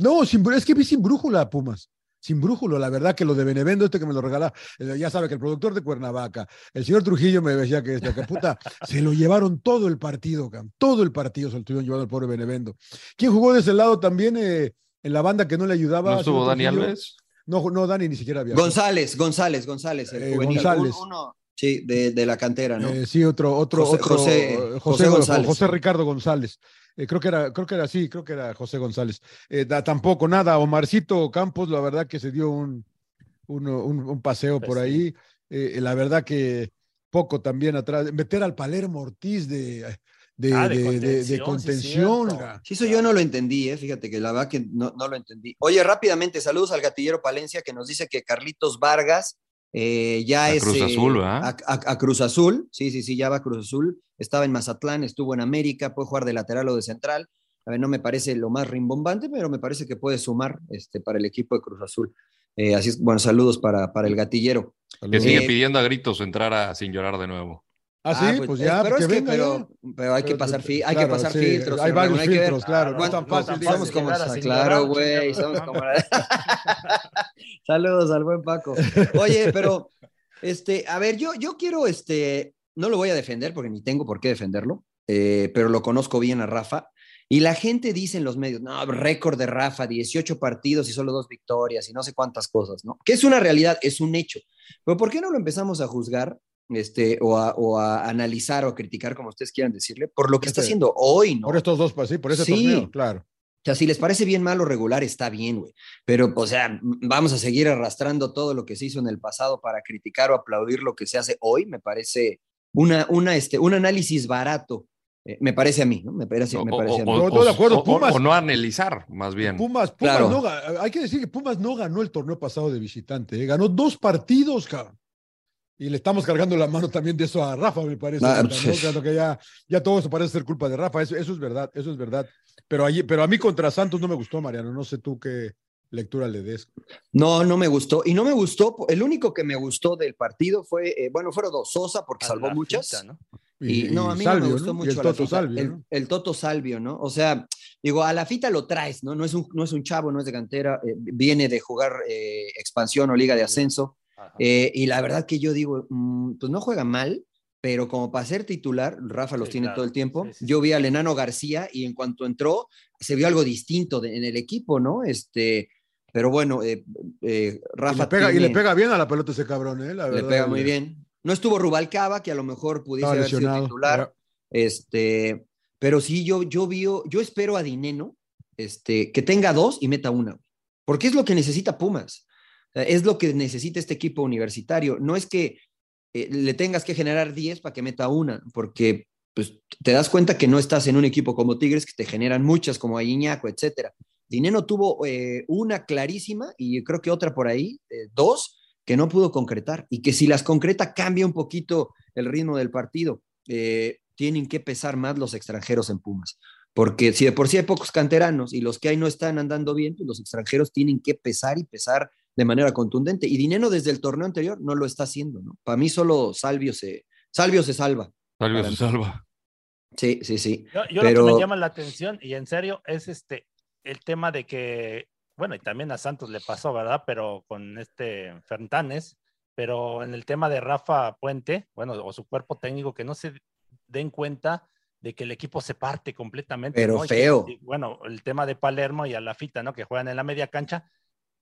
no, es que vi sin brújula, Pumas sin brújula, la verdad que lo de Benevendo, este que me lo regala, ya sabe que el productor de Cuernavaca, el señor Trujillo me decía que, este, que puta, se lo llevaron todo el partido, todo el partido se lo estuvieron llevando al pobre Benevendo. ¿Quién jugó de ese lado también eh, en la banda que no le ayudaba? ¿No estuvo Dani Alves? No, no, Dani ni siquiera había. González, González, González, el eh, González. Sí, de, la cantera, ¿no? Eh, sí, otro, otro, José, José, José, José, Ricardo González. Eh, creo que era, creo que era así, creo que era José González. Eh, tampoco nada, Omarcito Campos, la verdad que se dio un, un, paseo por pues ahí. la verdad que poco también atrás. Meter al Palermo Ortiz de, de, ah, de, contención. Sí, eso yo no lo entendí, fíjate que la verdad que no, no, lo entendí. Oye, rápidamente, saludos al gatillero Palencia que nos dice que Carlitos Vargas eh, ya a Cruz Azul, a, Cruz Azul, sí, sí, sí, ya va a Cruz Azul. Estaba en Mazatlán, estuvo en América, puede jugar de lateral o de central. A ver, no me parece lo más rimbombante, pero me parece que puede sumar este, para el equipo de Cruz Azul. Eh, así es, bueno, saludos para, para el gatillero. Que sigue eh, pidiendo a gritos entrar a sin llorar de de Ah, sí, ah, pues, pues, ya, pero, es que, pero, pero, hay que pasar, fi hay que pasar filtros. Hay varios filtros, claro. No es tan fácil. Somos como, claro, güey, somos como... Saludos al buen Paco. Oye, pero, este, a ver, yo, yo quiero, este, no lo voy a defender porque ni tengo por qué defenderlo, eh, pero lo conozco bien a Rafa. Y la gente dice en los medios, no, récord de Rafa, 18 partidos y solo dos victorias y no sé cuántas cosas, ¿no? Que es una realidad, es un hecho. Pero ¿por qué no lo empezamos a juzgar este, o, a, analizar o criticar, como ustedes quieran decirle, por lo que está este, haciendo hoy, ¿no? Por estos dos, pues, sí, por ese torneo, claro. O sea, si les parece bien malo regular, está bien, güey. Pero, o sea, vamos a seguir arrastrando todo lo que se hizo en el pasado para criticar o aplaudir lo que se hace hoy, me parece una, una, este, un análisis barato. Eh, me parece a mí, ¿no? Me parece, me parece a mí. O, de acuerdo, Pumas, o, no analizar, más bien. Pumas, Pumas no, hay que decir que Pumas no ganó el torneo pasado de visitante, ¿eh? ganó dos partidos, cabrón. Y le estamos cargando la mano también de eso a Rafa, me parece. Ah, que ya, ya todo eso parece ser culpa de Rafa. Eso, eso es verdad, eso es verdad. Pero, allí, pero a mí contra Santos no me gustó, Mariano. No sé tú qué lectura le des. No, no me gustó. Y no me gustó. El único que me gustó del partido fue, eh, bueno, fueron dos. Sosa, porque salvó muchas. Y, no, a mí no me gustó mucho. el Toto Salvio. El, Toto Salvio, ¿no? O sea, digo, a la fita lo traes, ¿no? No es un, no es un chavo, no es de cantera. Eh, viene de jugar eh, expansión o liga de ascenso eh, y la verdad que yo digo, mm, pues no juega mal, pero como para ser titular, Rafa los tiene todo el tiempo. yo vi al enano García y en cuanto entró, se vio algo distinto en el equipo, ¿no? Este, pero bueno, eh, eh, Rafa. Y le, pega, y le, pega, bien a la pelota ese cabrón, ¿eh? le pega muy bien. No estuvo Rubalcaba, que a lo mejor pudiese haber sido titular. Este, pero sí, yo, yo, vi, yo espero a Dineno este, que tenga dos y meta una, porque es lo que necesita Pumas. Es lo que necesita este equipo universitario. No es que eh, le tengas que generar 10 para que meta una, porque pues, te das cuenta que no estás en un equipo como Tigres que te generan muchas, como a Iñaco, etcétera. Dineno tuvo eh, una clarísima y creo que otra por ahí, eh, dos, que no pudo concretar y que si las concreta cambia un poquito el ritmo del partido. tienen que pesar más los extranjeros en Pumas. Porque si de por sí hay pocos canteranos y los que hay no están andando bien, pues los extranjeros tienen que pesar y pesar de manera contundente. Y Dineno desde el torneo anterior no lo está haciendo, ¿no? Para mí solo Salvio se, Salvio se salva. Salvio se salva. Sí, sí, sí. Yo, lo que me llama la atención, y en serio, es este el tema de que, bueno, y también a Santos le pasó, ¿verdad? Pero con este Fernández, pero en el tema de Rafa Puente, bueno, o su cuerpo técnico, que no se den cuenta de que el equipo se parte completamente. Pero feo. bueno, el tema de Palermo y a la fita, ¿no? Que juegan en la media cancha,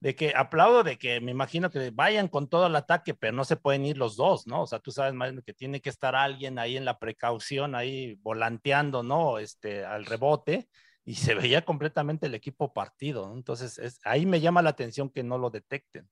de que aplaudo de que me imagino que vayan con todo el ataque, pero no se pueden ir los dos, ¿no? O sea, tú sabes más que tiene que estar alguien ahí en la precaución, ahí volanteando, ¿no? Este, al rebote, y se veía completamente el equipo partido, ¿no? Entonces, es, ahí me llama la atención que no lo detecten.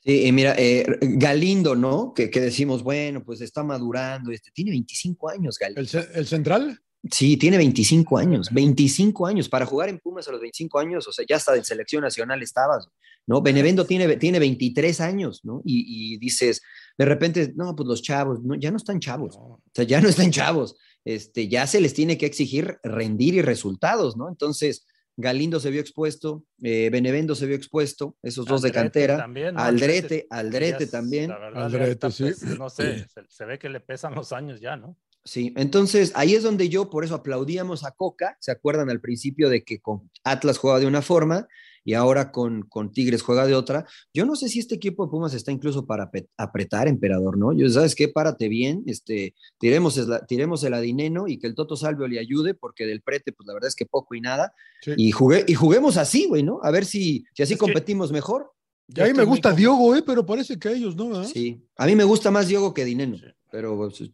Sí, y mira, eh, Galindo, ¿no? Que, que, decimos, bueno, pues está madurando, este, tiene 25 años, Galindo. ¿El, el central? Sí, tiene 25 años, 25 años. Para jugar en Pumas a los 25 años, o sea, ya hasta en selección nacional estabas, ¿no? Benevendo tiene, tiene 23 años, ¿no? Y, dices, de repente, no, pues los chavos, no, ya no están chavos, o sea, ya no están chavos, este, ya se les tiene que exigir rendir y resultados, ¿no? Entonces, Galindo se vio expuesto, eh, Benevendo se vio expuesto, esos dos de cantera, Aldrete, Aldrete también. Aldrete, sí. Pues, no sé, se, ve que le pesan los años ya, ¿no? Sí, entonces ahí es donde yo por eso aplaudíamos a Coca, ¿se acuerdan al principio de que con Atlas juega de una forma y ahora con, con Tigres juega de otra. Yo no sé si este equipo de Pumas está incluso para apretar, emperador, ¿no? Yo, ¿sabes qué? Párate bien, este, tiremos, el, tiremos el adineno y que el Toto Salvio le ayude, porque del prete, pues la verdad es que poco y nada. Y, jugué, y juguemos así, güey, ¿no? A ver si, si así competimos mejor. Y a mí me gusta Diogo, ¿eh? Pero parece que a ellos no, Sí, a mí me gusta más Diogo que Dineno, pero pues,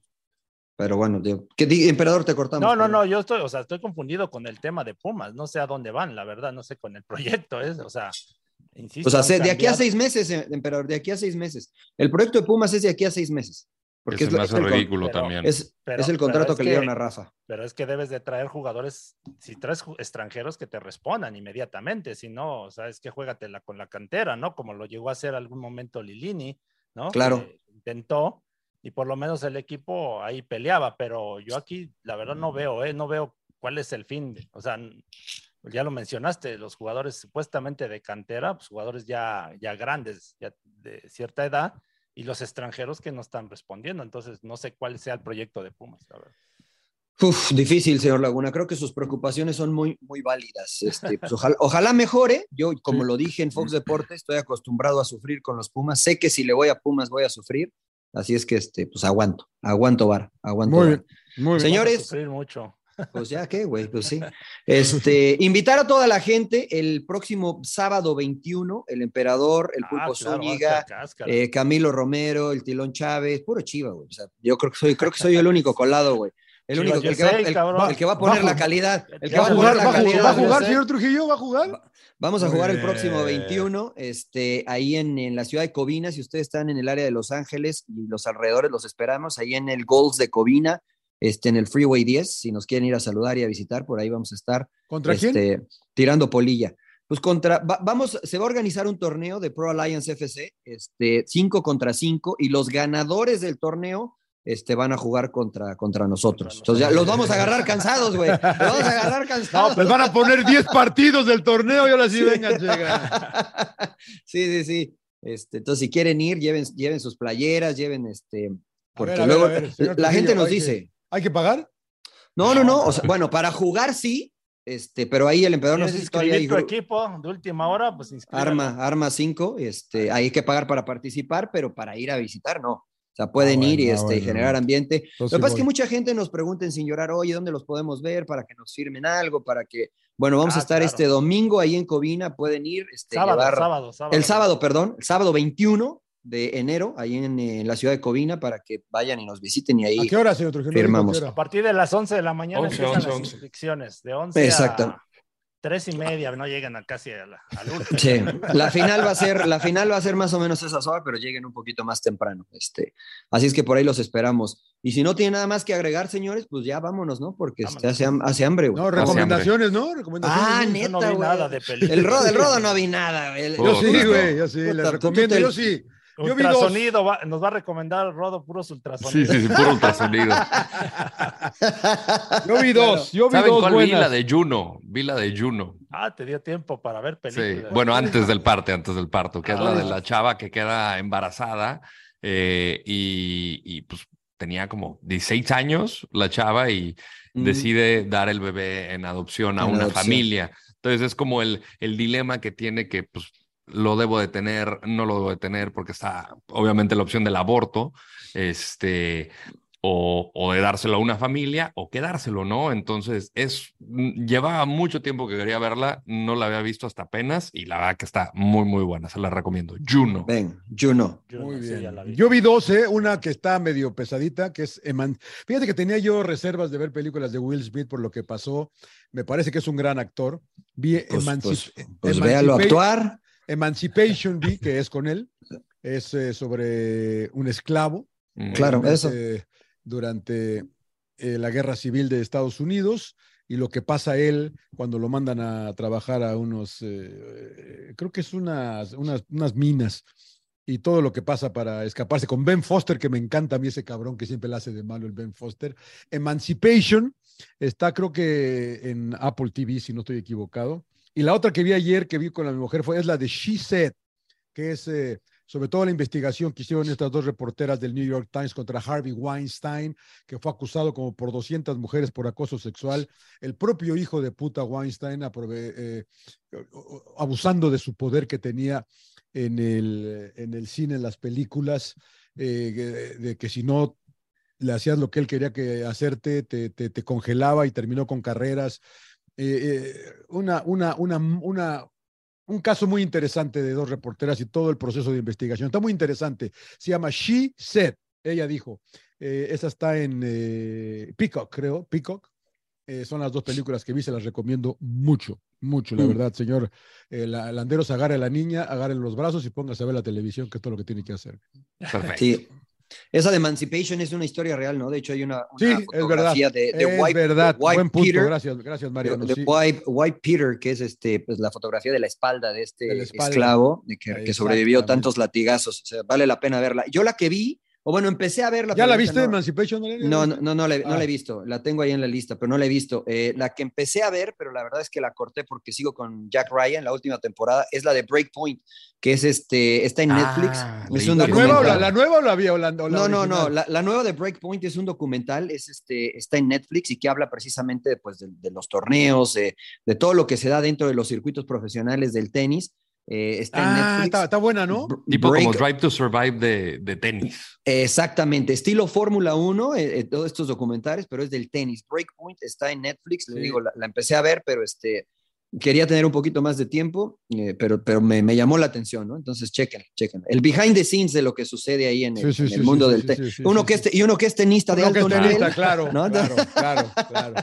pero bueno, ¿qué emperador te cortamos? No, no, no, yo estoy, o sea, estoy confundido con el tema de Pumas, no sé a dónde van, la verdad, no sé con el proyecto, es, o sea, insisto. O sea, de aquí a seis meses, eh, emperador, de aquí a seis meses. El proyecto de Pumas es de aquí a seis meses. Porque es, es, ridículo también. Es, el contrato que, le dieron a Rafa. Pero es que debes de traer jugadores, si traes extranjeros que te respondan inmediatamente, si no, o sea, es que juégatela con la cantera, ¿no? Como lo llegó a hacer algún momento Lilini, ¿no? Claro. intentó, y por lo menos el equipo ahí peleaba, pero yo aquí la verdad no veo, ¿eh? no veo cuál es el fin. O sea, ya lo mencionaste, los jugadores supuestamente de cantera, pues jugadores ya, ya grandes, ya de cierta edad, y los extranjeros que no están respondiendo. Entonces, no sé cuál sea el proyecto de Pumas. Uf, difícil, señor Laguna. Creo que sus preocupaciones son muy, muy válidas. Este, pues, ojalá, ojalá, mejore. Yo, como lo dije en Fox Deportes, estoy acostumbrado a sufrir con los Pumas. Sé que si le voy a Pumas voy a sufrir. Así es que, este, pues aguanto, aguanto bar, aguanto muy Bien, muy Señores. mucho. Pues ya qué, güey, pues sí. Este, invitar a toda la gente el próximo sábado 21, el emperador, el ah, Pulpo Zúñiga, eh, Camilo Romero, el Tilón Chávez, puro chiva, güey. O sea, yo creo que soy, creo que soy el único colado, güey. El único, el que, va, el, que va a poner la calidad. El que va a jugar la calidad. ¿Va a jugar, señor Trujillo? ¿Va a jugar? Vamos a jugar el próximo 21, este, ahí en, la ciudad de Covina. Si ustedes están en el área de Los Ángeles y los alrededores, los esperamos ahí en el Golds de Covina, este, en el Freeway 10. Si nos quieren ir a saludar y a visitar, por ahí vamos a estar. ¿Contra este, quién? Tirando polilla. Pues contra, vamos, se va a organizar un torneo de Pro Alliance FC, este, 5 contra 5, y los ganadores del torneo este, van a jugar contra, contra nosotros. Entonces ya los vamos a agarrar cansados, güey. Los vamos a agarrar cansados. No, pues van a poner 10 partidos del torneo y ahora sí, vengan, llegan. Sí, sí, sí. Este, entonces, si quieren ir, lleven, lleven sus playeras, lleven este. Porque luego la gente nos dice. ¿Hay que pagar? No, no, no. O sea, bueno, para jugar sí, este, pero ahí el emperador no sé si todavía hay tu equipo de última hora, pues Arma, Arma 5, este, hay que pagar para participar, pero para ir a visitar, no. O sea, pueden ah, ir y este, generar ambiente. Lo que pasa es que mucha gente nos pregunta sin llorar, oye, ¿dónde los podemos ver? Para que nos firmen algo, para que, bueno, vamos a ah, estar este domingo ahí en Covina, pueden ir. Este, sábado, sábado, sábado. El sábado, perdón, el sábado 21 de enero, ahí en, la ciudad de Covina, para que vayan y nos visiten y ahí ¿A qué hora, señor firmamos. A partir de las 11 de la mañana 11, empiezan 11, las inscripciones, de 11 Exacto. a tres y media, no llegan a casi al último. Sí, la final va a ser, la final va a ser más o menos esa hora, pero lleguen un poquito más temprano. Este, así es que por ahí los esperamos. Y si no tiene nada más que agregar, señores, pues ya vámonos, ¿no? Porque este, hace, hace, hambre. Güey. No, recomendaciones, ¿no? Recomendaciones. Ah, neta, no vi nada de película. El rodo, el rodo no vi nada. yo sí, güey, yo sí, le recomiendo, yo sí. Yo ultrasonido, va, nos va a recomendar Rodo puros ultrasonidos. Sí, sí, sí, puro ultrasonido. yo vi dos, yo vi ¿Saben dos cuál vi? La de Juno, vi la de Juno. Ah, te dio tiempo para ver películas. Sí, bueno, antes del parto, antes del parto, que es la de la chava que queda embarazada eh, y, y, pues tenía como 16 años la chava y decide dar el bebé en adopción a una familia. Entonces es como el, el dilema que tiene que pues lo debo de tener, no lo debo de tener, porque está obviamente la opción del aborto, este, o, o, de dárselo a una familia o quedárselo, ¿no? Entonces, es, mm, llevaba mucho tiempo que quería verla, no la había visto hasta apenas y la verdad que está muy, muy buena, se la recomiendo. Juno. Ven, Juno. Muy bien. Yo vi dos, ¿eh? una que está medio pesadita, que es Eman. Fíjate que tenía yo reservas de ver películas de Will Smith por lo que pasó. Me parece que es un gran actor. Vi pues, pues, pues véalo actuar. Emancipation vi, que es con él, es eh, sobre un esclavo. Mm. Claro, eso. Durante eh, la guerra civil de Estados Unidos y lo que pasa a él cuando lo mandan a trabajar a unos, eh, creo que es unas, unas, unas, minas y todo lo que pasa para escaparse con Ben Foster, que me encanta a mí ese cabrón que siempre le hace de malo el Ben Foster. Emancipation está creo que en Apple TV, si no estoy equivocado. Y la otra que vi ayer, que vi con la mujer, fue es la de She Said, que es eh, sobre todo la investigación que hicieron estas dos reporteras del New York Times contra Harvey Weinstein, que fue acusado como por 200 mujeres por acoso sexual, el propio hijo de puta Weinstein eh, abusando de su poder que tenía en el, en el cine, en las películas, eh, de que si no le hacías lo que él quería que hacerte, te, te, congelaba y terminó con carreras. Eh, una, una, una, una, un caso muy interesante de dos reporteras y todo el proceso de investigación. Está muy interesante. Se llama She Said. Ella dijo. Eh, esa está en eh, Peacock, creo. Peacock. Eh, son las dos películas que vi, se las recomiendo mucho, mucho, la mm. verdad, señor. la, Landeros agarre a la niña, agarre los brazos y póngase a ver la televisión, que es todo lo que tiene que hacer. Sí. Esa de Emancipation es una historia real, ¿no? De hecho, hay una, sí, fotografía es verdad. de, de White, verdad. White Peter. Gracias, gracias, Mario. De, White, Peter, que es este, pues, la fotografía de la espalda de este esclavo de que, que sobrevivió tantos latigazos. O sea, vale la pena verla. Yo la que vi, o bueno, empecé a verla. ¿Ya la viste, Emancipation? No, no, no, no, la, no la he ah. visto. La tengo ahí en la lista, pero no la he visto. Eh, la que empecé a ver, pero la verdad es que la corté porque sigo con Jack Ryan, la última temporada, es la de Breakpoint, que es este, está en Netflix. Ah, es un ¿La, nueva, la, ¿La nueva o la había hablando? No, no, no. La, nueva de Breakpoint es un documental, es este, está en Netflix y que habla precisamente pues, de, los torneos, de todo lo que se da dentro de los circuitos profesionales del tenis eh, está en ah, Netflix. Está, buena, ¿no? Tipo como Drive to Survive de, de tenis. Exactamente, estilo Fórmula 1, eh, eh, todos estos documentales, pero es del tenis. Breakpoint está en Netflix, le digo, la, empecé a ver, pero este, quería tener un poquito más de tiempo, pero, pero me, me, llamó la atención, ¿no? Entonces, chequen, chequen. El behind the scenes de lo que sucede ahí en el, mundo del tenis. uno que y uno que es tenista de alto nivel. Claro, claro, claro, claro.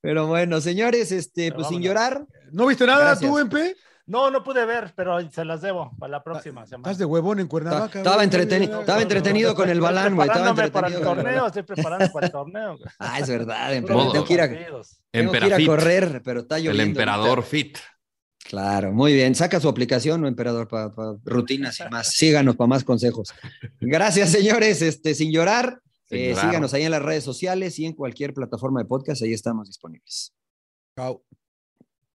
Pero bueno, señores, este, pues sin llorar. ¿No viste nada tú, MP? No, no pude ver, pero se las debo para la próxima semana. Estás de huevón en Cuernavaca. Estaba, entretenido, estaba entretenido con el balán, güey. Estaba entretenido para el torneo, estoy preparando para el torneo. Ah, es verdad. Tengo que ir a, tengo que ir a correr, pero está lloviendo. El emperador fit. Claro, muy bien. Saca su aplicación, ¿no, emperador? Para rutinas y más. Síganos para más consejos. Gracias, señores. Este, sin llorar, eh, síganos ahí en las redes sociales y en cualquier plataforma de podcast. Ahí estamos disponibles. Chao.